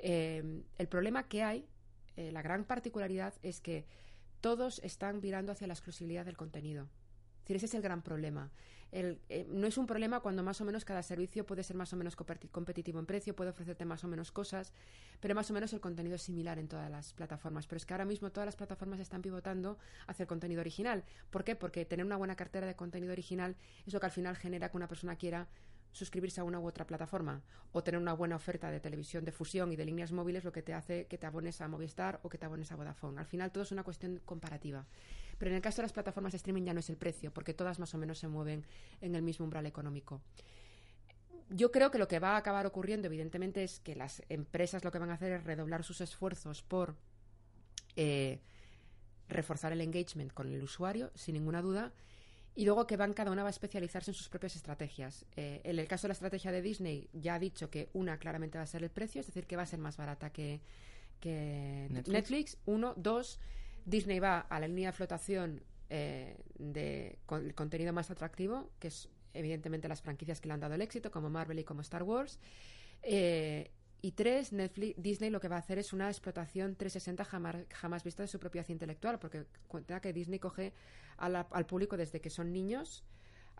Eh, el problema que hay, la gran particularidad, es que todos están virando hacia la exclusividad del contenido ese es el gran problema. eh, no es un problema cuando más o menos cada servicio puede ser más o menos competitivo en precio, puede ofrecerte más o menos cosas, pero más o menos el contenido es similar en todas las plataformas. Pero es que ahora mismo todas las plataformas están pivotando hacia el contenido original. ¿Por qué? Porque tener una buena cartera de contenido original es lo que al final genera que una persona quiera suscribirse a una u otra plataforma o tener una buena oferta de televisión de fusión y de líneas móviles lo que te hace que te abones a Movistar o que te abones a Vodafone. Al final todo es una cuestión comparativa. Pero en el caso de las plataformas de streaming ya no es el precio, porque todas más o menos se mueven en el mismo umbral económico. Yo creo que lo que va a acabar ocurriendo, evidentemente, es que las empresas lo que van a hacer es redoblar sus esfuerzos por eh, reforzar el engagement con el usuario, sin ninguna duda, y luego que van cada una va a especializarse en sus propias estrategias. Eh, en el caso de la estrategia de Disney, ya ha dicho que una claramente va a ser el precio, es decir, que va a ser más barata que, Netflix. Uno, dos, Disney va a la línea de flotación eh, de el contenido más atractivo, que es evidentemente las franquicias que le han dado el éxito, como Marvel y como Star Wars. Eh, y tres, Netflix, Disney lo que va a hacer es una explotación 360 jamás, jamás vista de su propiedad intelectual, porque cuenta que Disney coge al público desde que son niños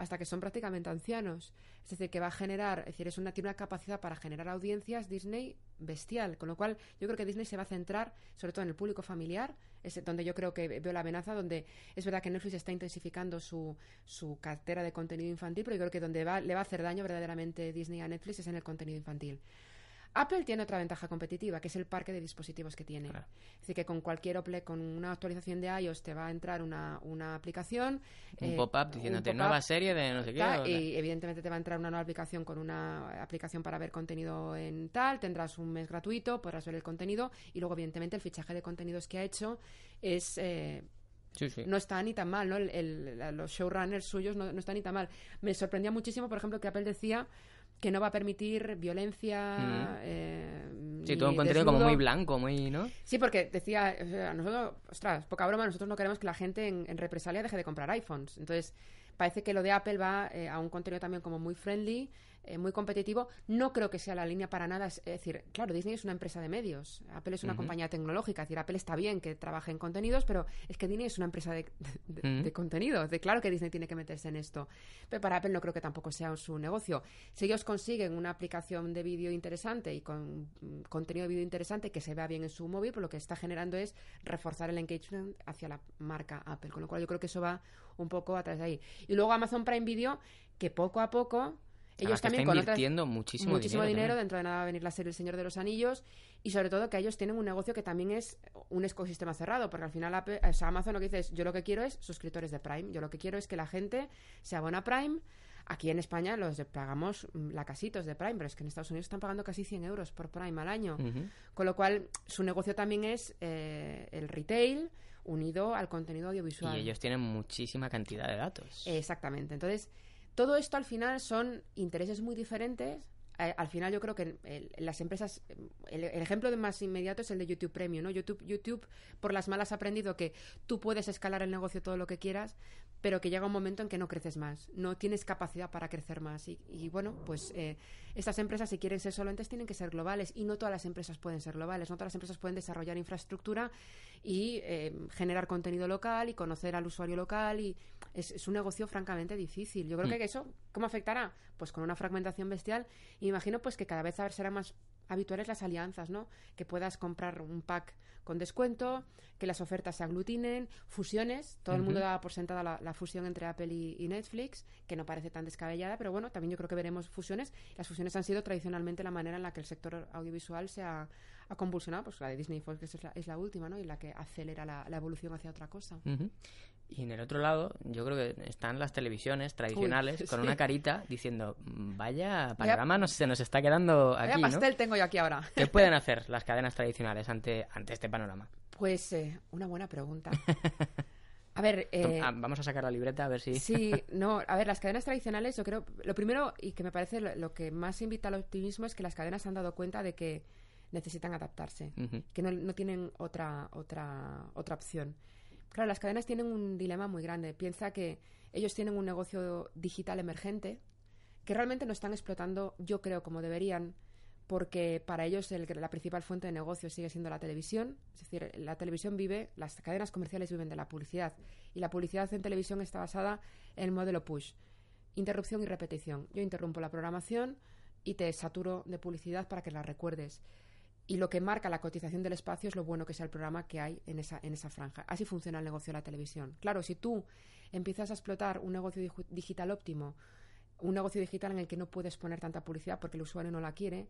hasta que son prácticamente ancianos. Es decir, que va a generar, es decir, es una, tiene una capacidad para generar audiencias Disney bestial. Con lo cual, yo creo que Disney se va a centrar sobre todo en el público familiar, es donde yo creo que veo la amenaza, donde es verdad que Netflix está intensificando su, su cartera de contenido infantil, pero yo creo que donde va, le va a hacer daño verdaderamente Disney a Netflix es en el contenido infantil. Apple tiene otra ventaja competitiva, que es el parque de dispositivos que tiene. Es decir, que con cualquier Apple, con una actualización de iOS te va a entrar una, una aplicación. Un eh, pop-up diciéndote nueva serie de no sé qué. Y evidentemente te va a entrar una nueva aplicación con una aplicación para ver contenido en tal. Tendrás un mes gratuito, podrás ver el contenido. Y luego, evidentemente, el fichaje de contenidos que ha hecho es. Eh, no está ni tan mal, ¿no? los showrunners suyos no, no están ni tan mal. Me sorprendía muchísimo, por ejemplo, que Apple decía que no va a permitir violencia. Eh, sí, todo un contenido como muy blanco, muy, ¿no? Sí, porque decía, a nosotros, ostras, poca broma, nosotros no queremos que la gente en, en represalia deje de comprar iPhones. Entonces, parece que lo de Apple va eh, a un contenido también como muy friendly, eh, muy competitivo. No creo que sea la línea para nada. Es, decir, claro, Disney es una empresa de medios. Apple es una compañía tecnológica. Es decir, Apple está bien que trabaje en contenidos, pero es que Disney es una empresa de, de, contenido. De, claro que Disney tiene que meterse en esto. Pero para Apple no creo que tampoco sea su negocio. Si ellos consiguen una aplicación de vídeo interesante y con mm, contenido de vídeo interesante que se vea bien en su móvil, pues lo que está generando es reforzar el engagement hacia la marca Apple. Con lo cual yo creo que eso va un poco atrás de ahí. Y luego Amazon Prime Video, que poco a poco ellos también está invirtiendo muchísimo, muchísimo dinero, dentro de nada va a venir la serie El Señor de los Anillos y sobre todo que ellos tienen un negocio que también es un ecosistema cerrado porque al final Amazon lo que dice es yo lo que quiero es suscriptores de Prime yo lo que quiero es que la gente se abona a Prime aquí en España los pagamos mm, la casitos de Prime pero es que en Estados Unidos están pagando casi 100 euros por Prime al año. Con lo cual su negocio también es eh, el retail unido al contenido audiovisual. Y ellos tienen muchísima cantidad de datos. Exactamente. Entonces todo esto al final son intereses muy diferentes. Eh, al final yo creo que las empresas, el, ejemplo más inmediato es el de YouTube Premium, ¿no? YouTube, YouTube por las malas ha aprendido que tú puedes escalar el negocio todo lo que quieras, pero que llega un momento en que no creces más, no tienes capacidad para crecer más. Y, bueno, pues eh, estas empresas, si quieren ser solventes, tienen que ser globales. Y no todas las empresas pueden ser globales, no todas las empresas pueden desarrollar infraestructura y eh, generar contenido local y conocer al usuario local. Y es, un negocio francamente difícil. Yo creo mm. que eso, ¿cómo afectará? Pues con una fragmentación bestial. Y imagino pues que cada vez será más habituales las alianzas, ¿no? Que puedas comprar un pack con descuento, que las ofertas se aglutinen, fusiones. Todo el mundo daba por sentada la, fusión entre Apple y, Netflix, que no parece tan descabellada, pero bueno, también yo creo que veremos fusiones. Las fusiones han sido tradicionalmente la manera en la que el sector audiovisual se ha, convulsionado. Pues la de Disney Fox es la, es la última, ¿no? Y la que acelera la, evolución hacia otra cosa. Y en el otro lado, yo creo que están las televisiones tradicionales con una carita diciendo, vaya panorama se nos está quedando aquí, vaya pastel tengo yo aquí ahora. ¿Qué pueden hacer las cadenas tradicionales ante, ante este panorama? Pues eh, una buena pregunta. A ver, eh, ah, vamos a sacar la libreta a ver si. Sí, no, a ver, las cadenas tradicionales, yo creo, lo primero y que me parece lo, que más invita al optimismo es que las cadenas han dado cuenta de que necesitan adaptarse, que no, no, tienen otra otra otra opción. Claro, las cadenas tienen un dilema muy grande. Piensa que ellos tienen un negocio digital emergente que realmente no están explotando, yo creo, como deberían, porque para ellos la principal fuente de negocio sigue siendo la televisión. Es decir, la televisión vive, las cadenas comerciales viven de la publicidad y la publicidad en televisión está basada en el modelo push. interrupción y repetición. Yo interrumpo la programación y te saturo de publicidad para que la recuerdes. Y lo que marca la cotización del espacio es lo bueno que sea el programa que hay en esa, en esa franja. Así funciona el negocio de la televisión. Claro, si tú empiezas a explotar un negocio digital óptimo, un negocio digital en el que no puedes poner tanta publicidad porque el usuario no la quiere,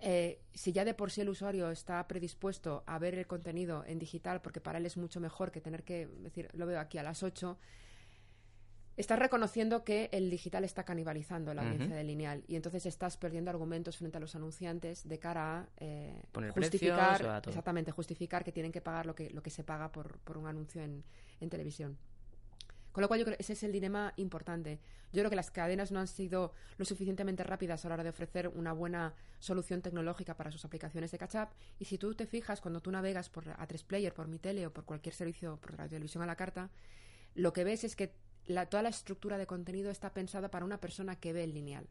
eh, si ya de por sí el usuario está predispuesto a ver el contenido en digital porque para él es mucho mejor que tener que decir, lo veo aquí a las 8, estás reconociendo que el digital está canibalizando la audiencia del lineal y entonces estás perdiendo argumentos frente a los anunciantes de cara a eh, justificar exactamente justificar que tienen que pagar lo que lo que se paga por, por un anuncio en, en televisión con lo cual yo creo que ese es el dilema importante. Yo creo que las cadenas no han sido lo suficientemente rápidas a la hora de ofrecer una buena solución tecnológica para sus aplicaciones de catch-up. Y si tú te fijas, cuando tú navegas por A3 Player, por mi tele o por cualquier servicio, por la televisión a la carta, lo que ves es que toda la estructura de contenido está pensada para una persona que ve el lineal.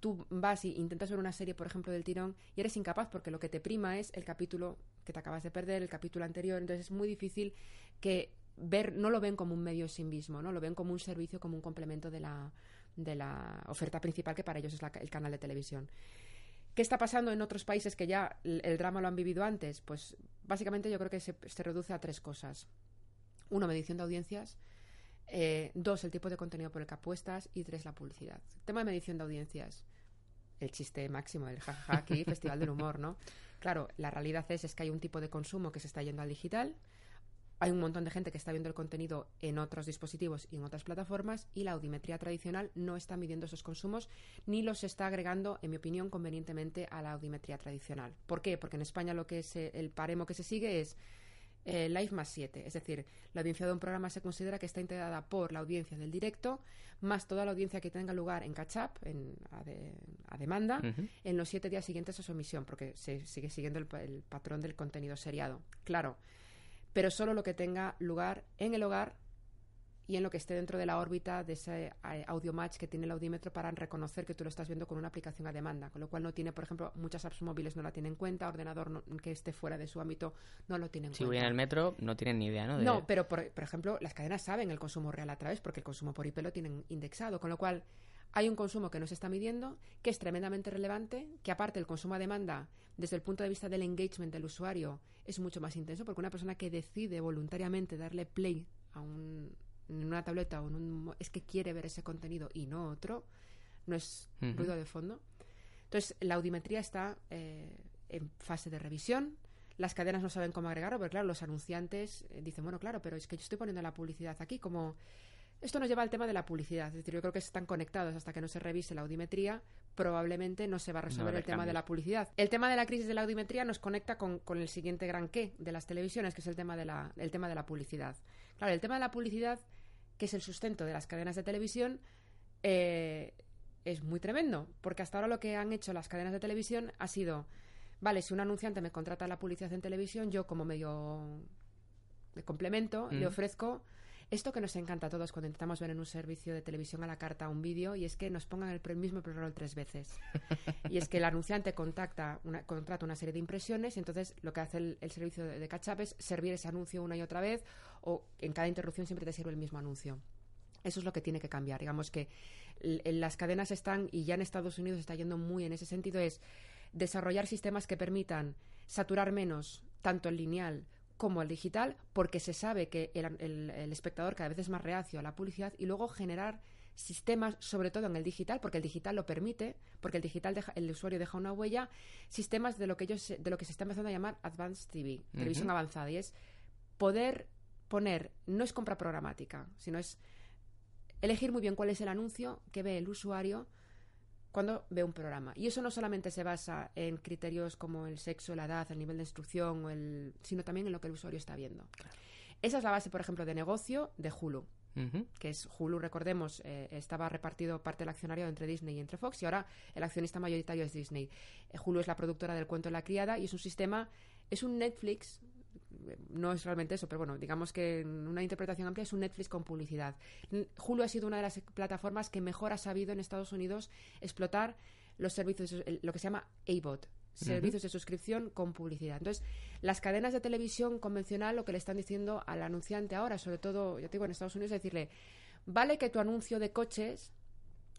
Tú vas y intentas ver una serie, por ejemplo, del tirón y eres incapaz porque lo que te prima es el capítulo que te acabas de perder, el capítulo anterior. Entonces es muy difícil que ver, no lo ven como un medio en sí mismo, ¿no? Lo ven como un servicio, como un complemento de la, de la oferta principal que para ellos es el canal de televisión. ¿Qué está pasando en otros países que ya el, drama lo han vivido antes? Pues básicamente yo creo que se, reduce a tres cosas. Uno, medición de audiencias. Eh, dos, el tipo de contenido por el que apuestas. Y tres, la publicidad. Tema de medición de audiencias. El chiste máximo, el jajaja aquí, Festival del Humor, ¿no? Claro, la realidad es, es que hay un tipo de consumo que se está yendo al digital hay un montón de gente que está viendo el contenido en otros dispositivos y en otras plataformas y la audiometría tradicional no está midiendo esos consumos ni los está agregando, en mi opinión, convenientemente a la audiometría tradicional. ¿Por qué? Porque en España lo que es el paremo que se sigue es eh, live más 7, es decir, la audiencia de un programa se considera que está integrada por la audiencia del directo más toda la audiencia que tenga lugar en catch-up, en, a, demanda, en los siete días siguientes a su emisión, porque se sigue siguiendo el, el patrón del contenido seriado. Claro, pero solo lo que tenga lugar en el hogar y en lo que esté dentro de la órbita de ese eh, audio match que tiene el audímetro para reconocer que tú lo estás viendo con una aplicación a demanda, con lo cual no tiene, por ejemplo, muchas apps móviles no la tienen en cuenta, ordenador que esté fuera de su ámbito no lo tiene en cuenta. Si voy en el metro no tienen ni idea, ¿no? No, pero por, por, ejemplo, las cadenas saben el consumo real a través porque el consumo por IP lo tienen indexado, con lo cual hay un consumo que no se está midiendo, que es tremendamente relevante, que aparte el consumo a demanda, desde el punto de vista del engagement del usuario, es mucho más intenso, porque una persona que decide voluntariamente darle play a un, en una tableta o en un, es que quiere ver ese contenido y no otro, no es ruido de fondo. Entonces, la audiometría está eh, en fase de revisión. Las cadenas no saben cómo agregarlo, porque claro, los anunciantes eh, dicen, bueno, claro, pero es que yo estoy poniendo la publicidad aquí como esto nos lleva al tema de la publicidad. Es decir, yo creo que están conectados hasta que no se revise la audiometría. Probablemente no se va a resolver el tema de la publicidad. El tema de la crisis de la audiometría nos conecta con, el siguiente gran qué de las televisiones, que es el tema, de la, el tema de la publicidad. Claro, el tema de la publicidad, que es el sustento de las cadenas de televisión, eh, es muy tremendo. Porque hasta ahora lo que han hecho las cadenas de televisión ha sido, vale, si un anunciante me contrata la publicidad en televisión, yo como medio de complemento le ofrezco esto que nos encanta a todos cuando intentamos ver en un servicio de televisión a la carta un vídeo y es que nos pongan el mismo programa tres veces. y es que el anunciante contacta una, contrata una serie de impresiones y entonces lo que hace el, servicio de, de catch-up es servir ese anuncio una y otra vez o en cada interrupción siempre te sirve el mismo anuncio. Eso es lo que tiene que cambiar. Digamos que las cadenas están, y ya en Estados Unidos está yendo muy en ese sentido, es desarrollar sistemas que permitan saturar menos tanto el lineal como el digital, porque se sabe que el, espectador cada vez es más reacio a la publicidad y luego generar sistemas, sobre todo en el digital, porque el digital lo permite, porque el digital deja, el usuario deja una huella, sistemas de lo que ellos, de lo que se está empezando a llamar Advanced TV, televisión avanzada, y es poder poner, no es compra programática, sino es elegir muy bien cuál es el anuncio que ve el usuario cuando ve un programa. Y eso no solamente se basa en criterios como el sexo, la edad, el nivel de instrucción, o el, sino también en lo que el usuario está viendo. Esa es la base, por ejemplo, de negocio de Hulu. que es Hulu, recordemos, eh, estaba repartido parte del accionario entre Disney y entre Fox, y ahora el accionista mayoritario es Disney. Eh, Hulu es la productora del cuento de la criada y es un sistema, es un Netflix no es realmente eso, pero bueno, digamos que en una interpretación amplia es un Netflix con publicidad. Hulu ha sido una de las plataformas que mejor ha sabido en Estados Unidos explotar los servicios, lo que se llama ABOT, servicios de suscripción con publicidad. Entonces, las cadenas de televisión convencional lo que le están diciendo al anunciante ahora, sobre todo, yo te digo, en Estados Unidos, es decirle, vale que tu anuncio de coches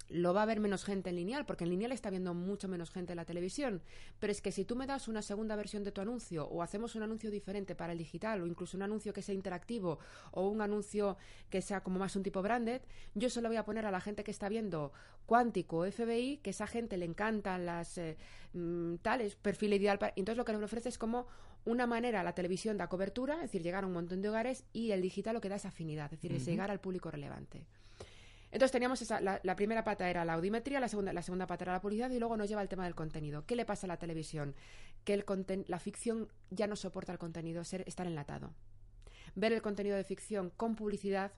lo va a ver menos gente en lineal, porque en lineal está viendo mucho menos gente en la televisión. Pero es que si tú me das una segunda versión de tu anuncio, o hacemos un anuncio diferente para el digital, o incluso un anuncio que sea interactivo, o un anuncio que sea como más un tipo branded, yo solo voy a poner a la gente que está viendo cuántico o FBI, que esa gente le encantan las eh, mm, tales, perfil ideal. Para... Entonces lo que le ofrece es como una manera, la televisión da cobertura, es decir, llegar a un montón de hogares, y el digital lo que da es afinidad, es decir, es llegar al público relevante. Entonces teníamos esa, la, primera pata era la audiometría, la segunda, la segunda pata era la publicidad y luego nos lleva el tema del contenido. ¿Qué le pasa a la televisión? Que el la ficción ya no soporta el contenido, ser, estar enlatado. Ver el contenido de ficción con publicidad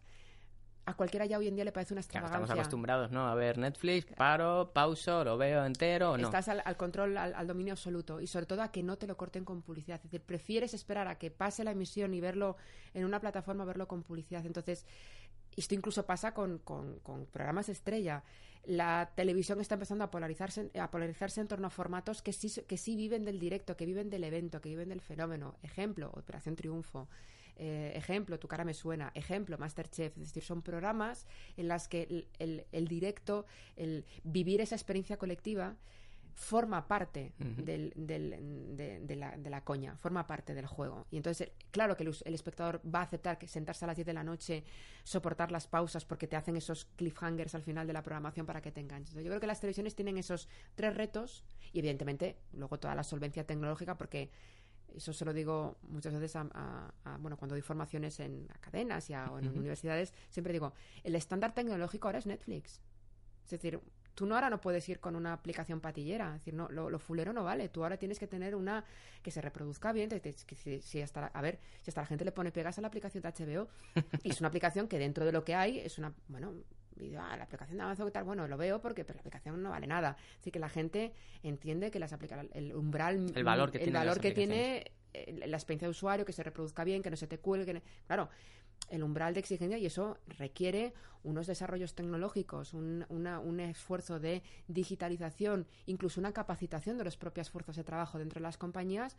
a cualquiera ya hoy en día le parece una extravagancia. estamos acostumbrados, ¿no? A ver Netflix, paro, pauso, lo veo entero o no. Estás al, control, al, dominio absoluto y sobre todo a que no te lo corten con publicidad. Es decir, prefieres esperar a que pase la emisión y verlo en una plataforma, verlo con publicidad. Entonces, esto incluso pasa con, programas estrella. La televisión está empezando a polarizarse, a polarizarse en torno a formatos que sí, que sí viven del directo, que viven del evento, que viven del fenómeno. Ejemplo, Operación Triunfo. Eh, ejemplo, Tu cara me suena. Ejemplo, Masterchef. Es decir, son programas en los que el directo, el vivir esa experiencia colectiva, forma parte del, de, la, de, la, coña, forma parte del juego. Y entonces, claro que el, espectador va a aceptar que sentarse a las 10 de la noche, soportar las pausas porque te hacen esos cliffhangers al final de la programación para que te enganches. yo creo que las televisiones tienen esos tres retos y evidentemente luego toda la solvencia tecnológica porque eso se lo digo muchas veces a, bueno cuando doy formaciones en cadenas y o en universidades siempre digo el estándar tecnológico ahora es Netflix es decir tú no ahora no puedes ir con una aplicación patillera, es decir, no, lo, fulero no vale, tú ahora tienes que tener una que se reproduzca bien, si, hasta, a ver, si hasta la gente le pone pegas a la aplicación de HBO, y es una aplicación que dentro de lo que hay es una, bueno, ah, la aplicación de Amazon y tal, bueno, lo veo porque pero la aplicación no vale nada. Así que la gente entiende que las el umbral, el valor que el tiene, valor que tiene eh, la experiencia de usuario, que se reproduzca bien, que no se te cuelgue. Claro, el umbral de exigencia y eso requiere unos desarrollos tecnológicos, un, un esfuerzo de digitalización, incluso una capacitación de las propias fuerzas de trabajo dentro de las compañías,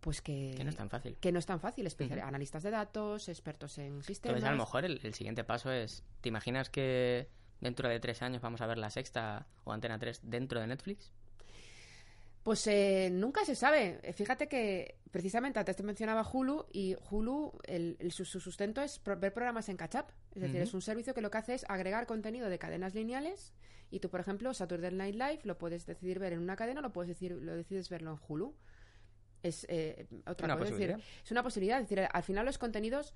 pues que, que no es tan fácil. Que no es tan fácil, analistas de datos, expertos en sistemas. Entonces, a lo mejor el, siguiente paso es, ¿te imaginas que dentro de tres años vamos a ver la sexta o Antena 3 dentro de Netflix? Pues eh, nunca se sabe. Fíjate que precisamente antes te mencionaba Hulu y Hulu, el, su, sustento es ver programas en catch-up. Es decir, es un servicio que lo que hace es agregar contenido de cadenas lineales y tú, por ejemplo, Saturday Night Live lo puedes decidir ver en una cadena, lo puedes decir, lo decides verlo en Hulu. Es eh, otra una posibilidad. es una posibilidad. Es decir, al final los contenidos,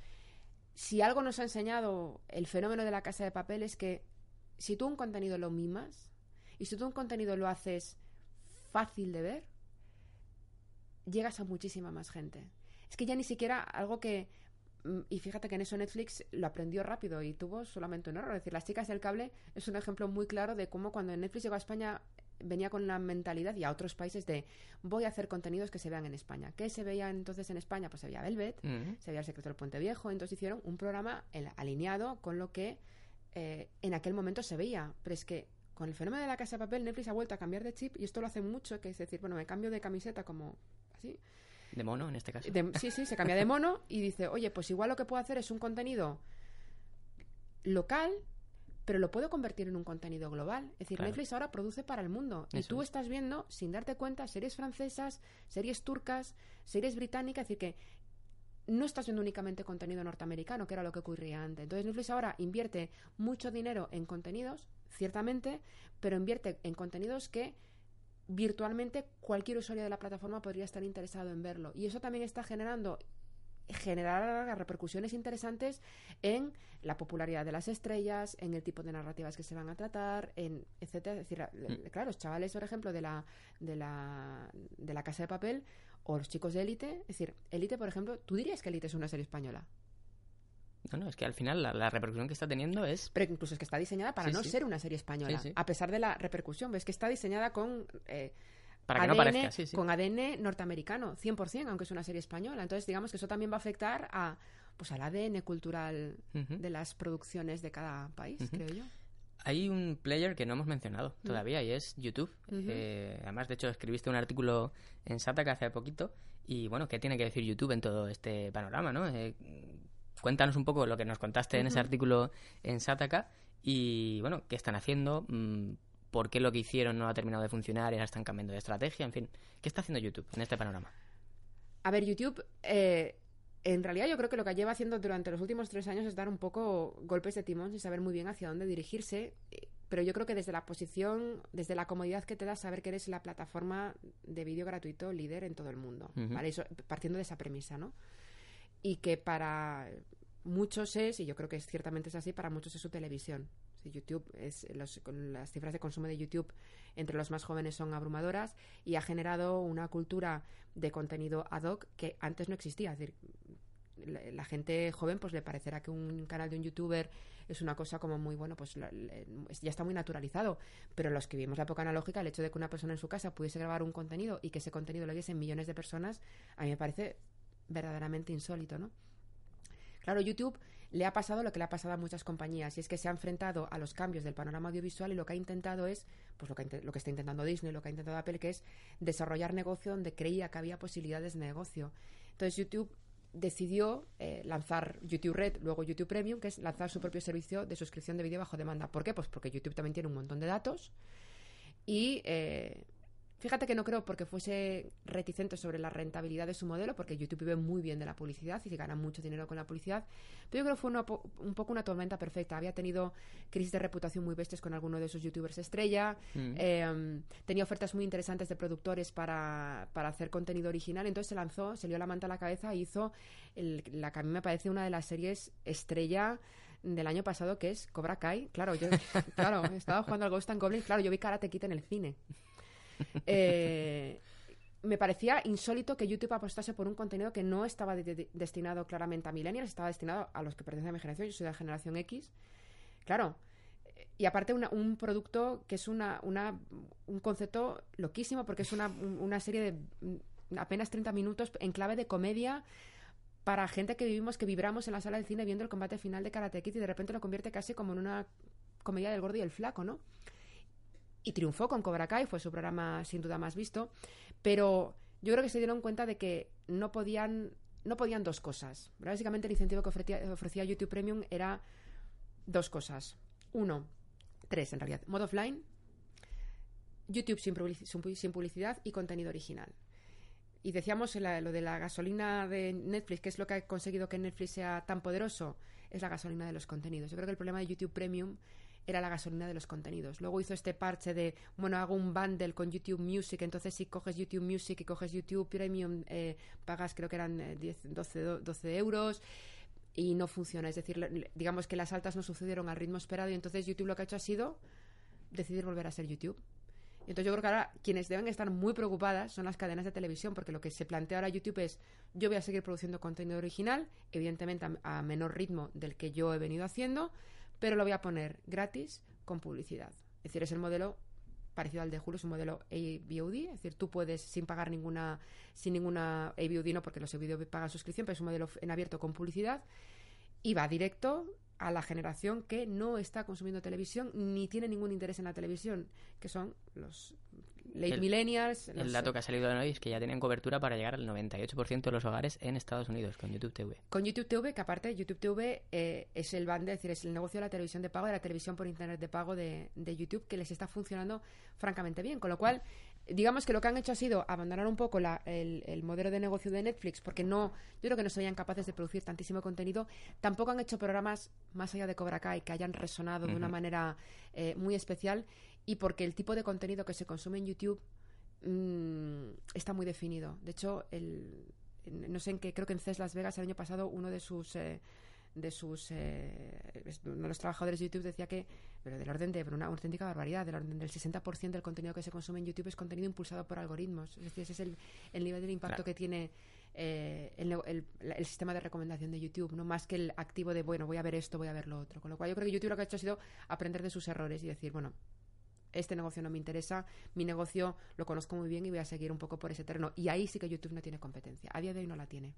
si algo nos ha enseñado el fenómeno de la casa de papel es que si tú un contenido lo mimas y si tú un contenido lo haces fácil de ver, llegas a muchísima más gente. Es que ya ni siquiera algo que... Mm, y fíjate que en eso Netflix lo aprendió rápido y tuvo solamente un error. Es decir, Las chicas del cable es un ejemplo muy claro de cómo cuando Netflix llegó a España venía con la mentalidad y a otros países de voy a hacer contenidos que se vean en España. ¿Qué se veía entonces en España? Pues se veía Velvet, se veía El secreto del puente viejo, entonces hicieron un programa alineado con lo que eh, en aquel momento se veía. Pero es que con el fenómeno de la casa de papel, Netflix ha vuelto a cambiar de chip y esto lo hace mucho, que es decir, bueno, me cambio de camiseta como así. De mono, en este caso. sí, sí, se cambia de mono y dice, oye, pues igual lo que puedo hacer es un contenido local, pero lo puedo convertir en un contenido global. Es decir, Netflix ahora produce para el mundo. y tú estás viendo, sin darte cuenta, series francesas, series turcas, series británicas. Es decir, que no estás viendo únicamente contenido norteamericano, que era lo que ocurría antes. Entonces Netflix ahora invierte mucho dinero en contenidos ciertamente, pero invierte en contenidos que virtualmente cualquier usuario de la plataforma podría estar interesado en verlo. Y eso también está generando generar repercusiones interesantes en la popularidad de las estrellas, en el tipo de narrativas que se van a tratar, en etcétera. Es decir, mm. claro, los chavales, por ejemplo, de la, de la, de la Casa de Papel o los chicos de Élite, es decir, Élite, por ejemplo, ¿tú dirías que Élite es una serie española? No, no, es que al final la, repercusión que está teniendo es... Pero incluso es que está diseñada para no ser una serie española, a pesar de la repercusión. Ves que está diseñada con... Eh, para que ADN, no parezca, Con ADN norteamericano, 100%, aunque es una serie española. Entonces, digamos que eso también va a afectar a pues al ADN cultural de las producciones de cada país, creo yo. Hay un player que no hemos mencionado todavía y es YouTube. Eh, además, de hecho, escribiste un artículo en Sataka hace poquito. Y bueno, ¿qué tiene que decir YouTube en todo este panorama, no? Eh, cuéntanos un poco lo que nos contaste en ese artículo en Sataka y, bueno, qué están haciendo, mm, por qué lo que hicieron no ha terminado de funcionar y ahora están cambiando de estrategia, en fin. ¿Qué está haciendo YouTube en este panorama? A ver, YouTube, eh, en realidad yo creo que lo que lleva haciendo durante los últimos tres años es dar un poco golpes de timón sin saber muy bien hacia dónde dirigirse. Eh, pero yo creo que desde la posición, desde la comodidad que te da saber que eres la plataforma de vídeo gratuito líder en todo el mundo, ¿vale? Eso, partiendo de esa premisa, ¿no? Y que para muchos es, y yo creo que ciertamente es así, para muchos es su televisión. YouTube es las cifras de consumo de YouTube entre los más jóvenes son abrumadoras y ha generado una cultura de contenido ad hoc que antes no existía. Es decir, la, gente joven pues le parecerá que un canal de un youtuber es una cosa como muy bueno pues ya está muy naturalizado pero los que vivimos la época analógica el hecho de que una persona en su casa pudiese grabar un contenido y que ese contenido lo viesen millones de personas a mí me parece verdaderamente insólito no claro YouTube le ha pasado lo que le ha pasado a muchas compañías y es que se ha enfrentado a los cambios del panorama audiovisual y lo que ha intentado es, pues lo que, lo que está intentando Disney, lo que ha intentado Apple, que es desarrollar negocio donde creía que había posibilidades de negocio. Entonces YouTube decidió eh, lanzar YouTube Red, luego YouTube Premium, que es lanzar su propio servicio de suscripción de vídeo bajo demanda. ¿Por qué? Pues porque YouTube también tiene un montón de datos y eh, Fíjate que no creo porque fuese reticente sobre la rentabilidad de su modelo, porque YouTube vive muy bien de la publicidad y se gana mucho dinero con la publicidad, pero yo creo que fue un poco una tormenta perfecta. Había tenido crisis de reputación muy bestias con alguno de sus youtubers estrella, mm. em, tenía ofertas muy interesantes de productores para, para, hacer contenido original, entonces se lanzó, se lió la manta a la cabeza e hizo la que a mí me parece una de las series estrella del año pasado que es Cobra Kai. Claro, yo claro, estaba jugando al Ghost and Goblin, claro, yo vi Karate Kid en el cine. Eh, me parecía insólito que YouTube apostase por un contenido que no estaba destinado claramente a millennials, estaba destinado a los que pertenecen a mi generación, yo soy de la generación X. Claro, y aparte un producto que es una, un concepto loquísimo porque es una, una serie de mm, apenas 30 minutos en clave de comedia para gente que vivimos, que vibramos en la sala de cine viendo el combate final de Karate Kid y de repente lo convierte casi como en una comedia del gordo y el flaco, ¿no? Y triunfó con Cobra Kai, fue su programa sin duda más visto, pero yo creo que se dieron cuenta de que no podían, no podían dos cosas. Básicamente el incentivo que ofrecía, YouTube Premium era dos cosas. Uno, tres en realidad. Modo offline, YouTube sin, publicidad y contenido original. Y decíamos lo de la gasolina de Netflix, que es lo que ha conseguido que Netflix sea tan poderoso, es la gasolina de los contenidos. Yo creo que el problema de YouTube Premium era la gasolina de los contenidos. Luego hizo este parche de, bueno, hago un bundle con YouTube Music, entonces si coges YouTube Music y coges YouTube Premium, eh, pagas creo que eran 10, 12, 12 euros y no funciona. Es decir, digamos que las altas no sucedieron al ritmo esperado y entonces YouTube lo que ha hecho ha sido decidir volver a ser YouTube. Entonces yo creo que ahora quienes deben estar muy preocupadas son las cadenas de televisión, porque lo que se plantea ahora YouTube es yo voy a seguir produciendo contenido original, evidentemente a menor ritmo del que yo he venido haciendo, pero lo voy a poner gratis con publicidad. Es decir, es el modelo parecido al de Hulu, es un modelo AVOD, es decir, tú puedes sin pagar ninguna, sin ninguna AVOD, no porque los AVOD pagan suscripción, pero es un modelo en abierto con publicidad y va directo a la generación que no está consumiendo televisión ni tiene ningún interés en la televisión, que son los late millennials. El dato que ha salido de hoy es que ya tienen cobertura para llegar al 98% de los hogares en Estados Unidos con YouTube TV. Con YouTube TV, que aparte YouTube TV eh, es el band, es decir, es el negocio de la televisión de pago, de la televisión por internet de pago de, YouTube, que les está funcionando francamente bien. Con lo cual, digamos que lo que han hecho ha sido abandonar un poco el, modelo de negocio de Netflix, porque no, yo creo que no serían capaces de producir tantísimo contenido. Tampoco han hecho programas más allá de Cobra Kai que hayan resonado de una manera eh, muy especial y porque el tipo de contenido que se consume en YouTube mm, está muy definido. De hecho, el, no sé en qué, creo que en CES Las Vegas el año pasado uno de sus... Eh, de sus eh, uno de los trabajadores de YouTube decía que pero del orden de una auténtica barbaridad del orden del 60% del contenido que se consume en YouTube es contenido impulsado por algoritmos. Es decir ese es el, el nivel del impacto que tiene eh, el, el, el, sistema de recomendación de YouTube no más que el activo de bueno voy a ver esto voy a ver lo otro. Con lo cual yo creo que YouTube lo que ha hecho ha sido aprender de sus errores y decir bueno este negocio no me interesa, mi negocio lo conozco muy bien y voy a seguir un poco por ese terreno. Y ahí sí que YouTube no tiene competencia. A día de hoy no la tiene.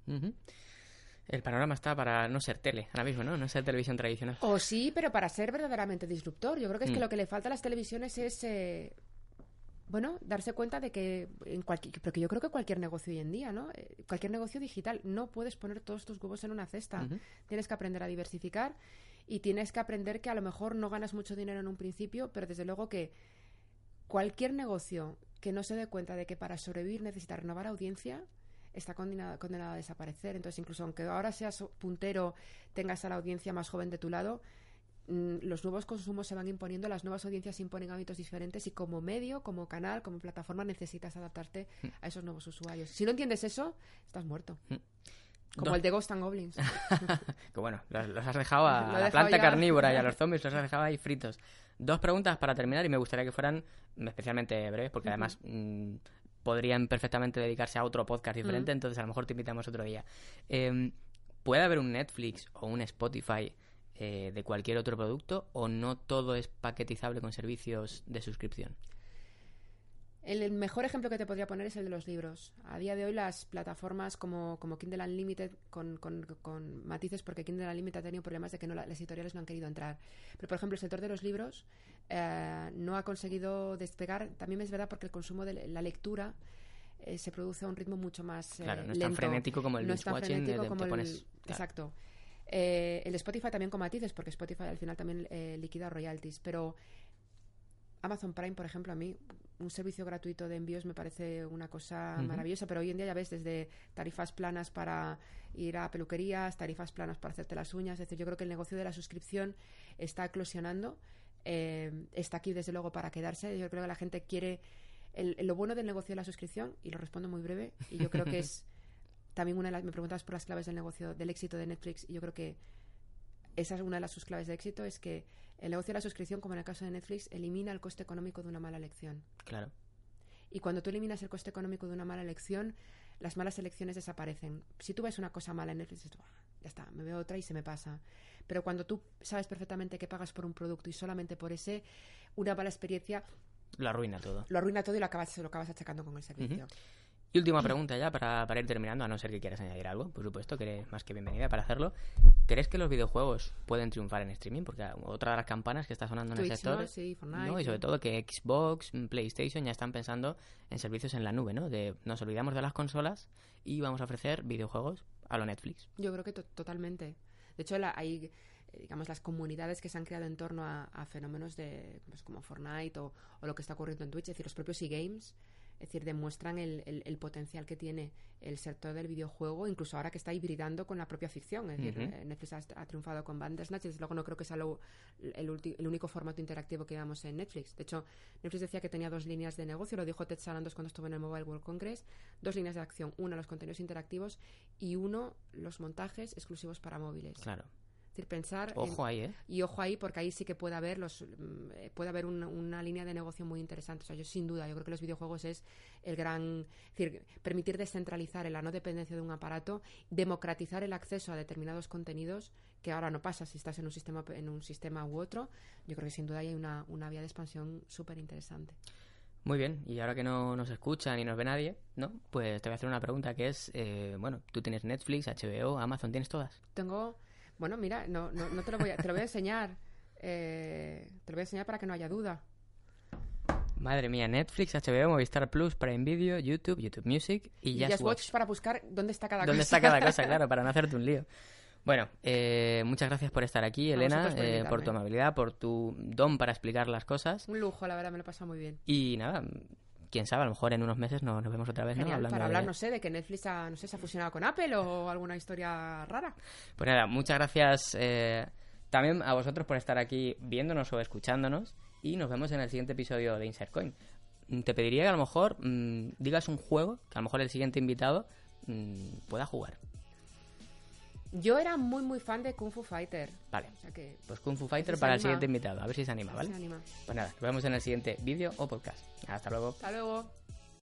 El panorama está para no ser tele, ahora mismo, ¿no? No ser televisión tradicional. O sí, pero para ser verdaderamente disruptor. Yo creo que es que mm. lo que le falta a las televisiones es... Eh, bueno, darse cuenta de que en cualquier, porque yo creo que cualquier negocio hoy en día, ¿no? Eh, cualquier negocio digital, no puedes poner todos tus huevos en una cesta. Tienes que aprender a diversificar y tienes que aprender que a lo mejor no ganas mucho dinero en un principio, pero desde luego que cualquier negocio que no se dé cuenta de que para sobrevivir necesita renovar audiencia, está condenado, condenado a desaparecer. Entonces, incluso aunque ahora seas puntero, tengas a la audiencia más joven de tu lado, mm, los nuevos consumos se van imponiendo, las nuevas audiencias imponen hábitos diferentes y como medio, como canal, como plataforma necesitas adaptarte mm. a esos nuevos usuarios. Si no entiendes eso, estás muerto. Mm. Como el de Ghost and Goblins. que bueno, los, has dejado a, la planta carnívora y a los zombies, los has dejado ahí fritos. Dos preguntas para terminar y me gustaría que fueran especialmente breves, porque además podrían perfectamente dedicarse a otro podcast diferente, mm. entonces a lo mejor te invitamos otro día. Em, ¿Puede haber un Netflix o un Spotify eh, de cualquier otro producto o no todo es paquetizable con servicios de suscripción? El mejor ejemplo que te podría poner es el de los libros. A día de hoy las plataformas como, como Kindle Unlimited, con, con, matices porque Kindle Unlimited ha tenido problemas de que no, las editoriales no han querido entrar. Pero, por ejemplo, el sector de los libros eh, no ha conseguido despegar. También es verdad porque el consumo de la lectura eh, se produce a un ritmo mucho más eh, Claro, no es tan frenético como el no frenético como el, Exacto. el Spotify también con matices porque Spotify al final también liquida royalties. Pero Amazon Prime, por ejemplo, a mí un servicio gratuito de envíos me parece una cosa maravillosa, pero hoy en día ya ves desde tarifas planas para ir a peluquerías, tarifas planas para hacerte las uñas, es decir, yo creo que el negocio de la suscripción está eclosionando, eh, está aquí desde luego para quedarse, yo creo que la gente quiere lo bueno del negocio de la suscripción, y lo respondo muy breve, y yo creo que es también una de las, me preguntas por las claves del negocio, del éxito de Netflix, y yo creo que esa es una de las sus claves de éxito, es que el negocio de la suscripción, como en el caso de Netflix, elimina el coste económico de una mala elección. Claro. Y cuando tú eliminas el coste económico de una mala elección, las malas elecciones desaparecen. Si tú ves una cosa mala en Netflix, dices, ya está, me veo otra y se me pasa. Pero cuando tú sabes perfectamente que pagas por un producto y solamente por ese, una mala experiencia... Lo arruina todo. Lo arruina todo y lo acabas, lo acabas achacando con el servicio. Y última pregunta ya para, para, ir terminando, a no ser que quieras añadir algo, por supuesto, que eres más que bienvenida para hacerlo. ¿Crees que los videojuegos pueden triunfar en streaming? Porque otra de las campanas que está sonando en el sector. Sí, ¿no? Y sobre todo que Xbox, PlayStation ya están pensando en servicios en la nube, ¿no? De nos olvidamos de las consolas y vamos a ofrecer videojuegos a lo Netflix. Yo creo que totalmente. De hecho, hay digamos las comunidades que se han creado en torno a, fenómenos de pues, como Fortnite o, o, lo que está ocurriendo en Twitch, es decir, los propios e-games es decir, demuestran el, el, potencial que tiene el sector del videojuego, incluso ahora que está hibridando con la propia ficción. Es decir, Netflix ha, triunfado con Bandersnatch, desde luego no creo que sea el, el, único formato interactivo que veamos en Netflix. De hecho, Netflix decía que tenía dos líneas de negocio, lo dijo Ted Sarandos cuando estuvo en el Mobile World Congress, dos líneas de acción, una los contenidos interactivos y uno los montajes exclusivos para móviles. Claro decir, pensar... Ojo ahí, ¿eh? Y ojo ahí, porque ahí sí que puede haber, los, mm, puede haber una, línea de negocio muy interesante. O sea, yo sin duda, yo creo que los videojuegos es el gran... Es decir, permitir descentralizar la no dependencia de un aparato, democratizar el acceso a determinados contenidos, que ahora no pasa si estás en un sistema, en un sistema u otro. Yo creo que sin duda hay una, una vía de expansión súper interesante. Muy bien, y ahora que no nos escucha ni nos ve nadie, ¿no? Pues te voy a hacer una pregunta que es, eh, bueno, tú tienes Netflix, HBO, Amazon, ¿tienes todas? Tengo bueno, mira, no, no, no te lo voy a, te lo voy a enseñar. Eh, te lo voy a enseñar para que no haya duda. Madre mía, Netflix, HBO, Movistar Plus, Prime Video, YouTube, YouTube Music y, y Just, Watch. para buscar dónde está cada cosa. Dónde está cada cosa, claro, para no hacerte un lío. Bueno, eh, muchas gracias por estar aquí, Elena, por, eh, por, tu amabilidad, por tu don para explicar las cosas. Un lujo, la verdad, me lo he pasado muy bien. Y nada, quién sabe, a lo mejor en unos meses nos, vemos otra vez. Genial, para hablar, no sé, de que Netflix ha, no sé, se ha fusionado con Apple o alguna historia rara. Pues nada, muchas gracias eh, también a vosotros por estar aquí viéndonos o escuchándonos y nos vemos en el siguiente episodio de Insert Coin. Mm, te pediría que a lo mejor mm, digas un juego que a lo mejor el siguiente invitado mm, pueda jugar. Yo era muy, muy fan de Kung Fu Fighter. Vale. Pues Kung Fu Fighter para el siguiente invitado. A ver si se anima, ¿vale? Se anima. Pues nada, nos vemos en el siguiente vídeo o podcast. Hasta luego. Hasta luego.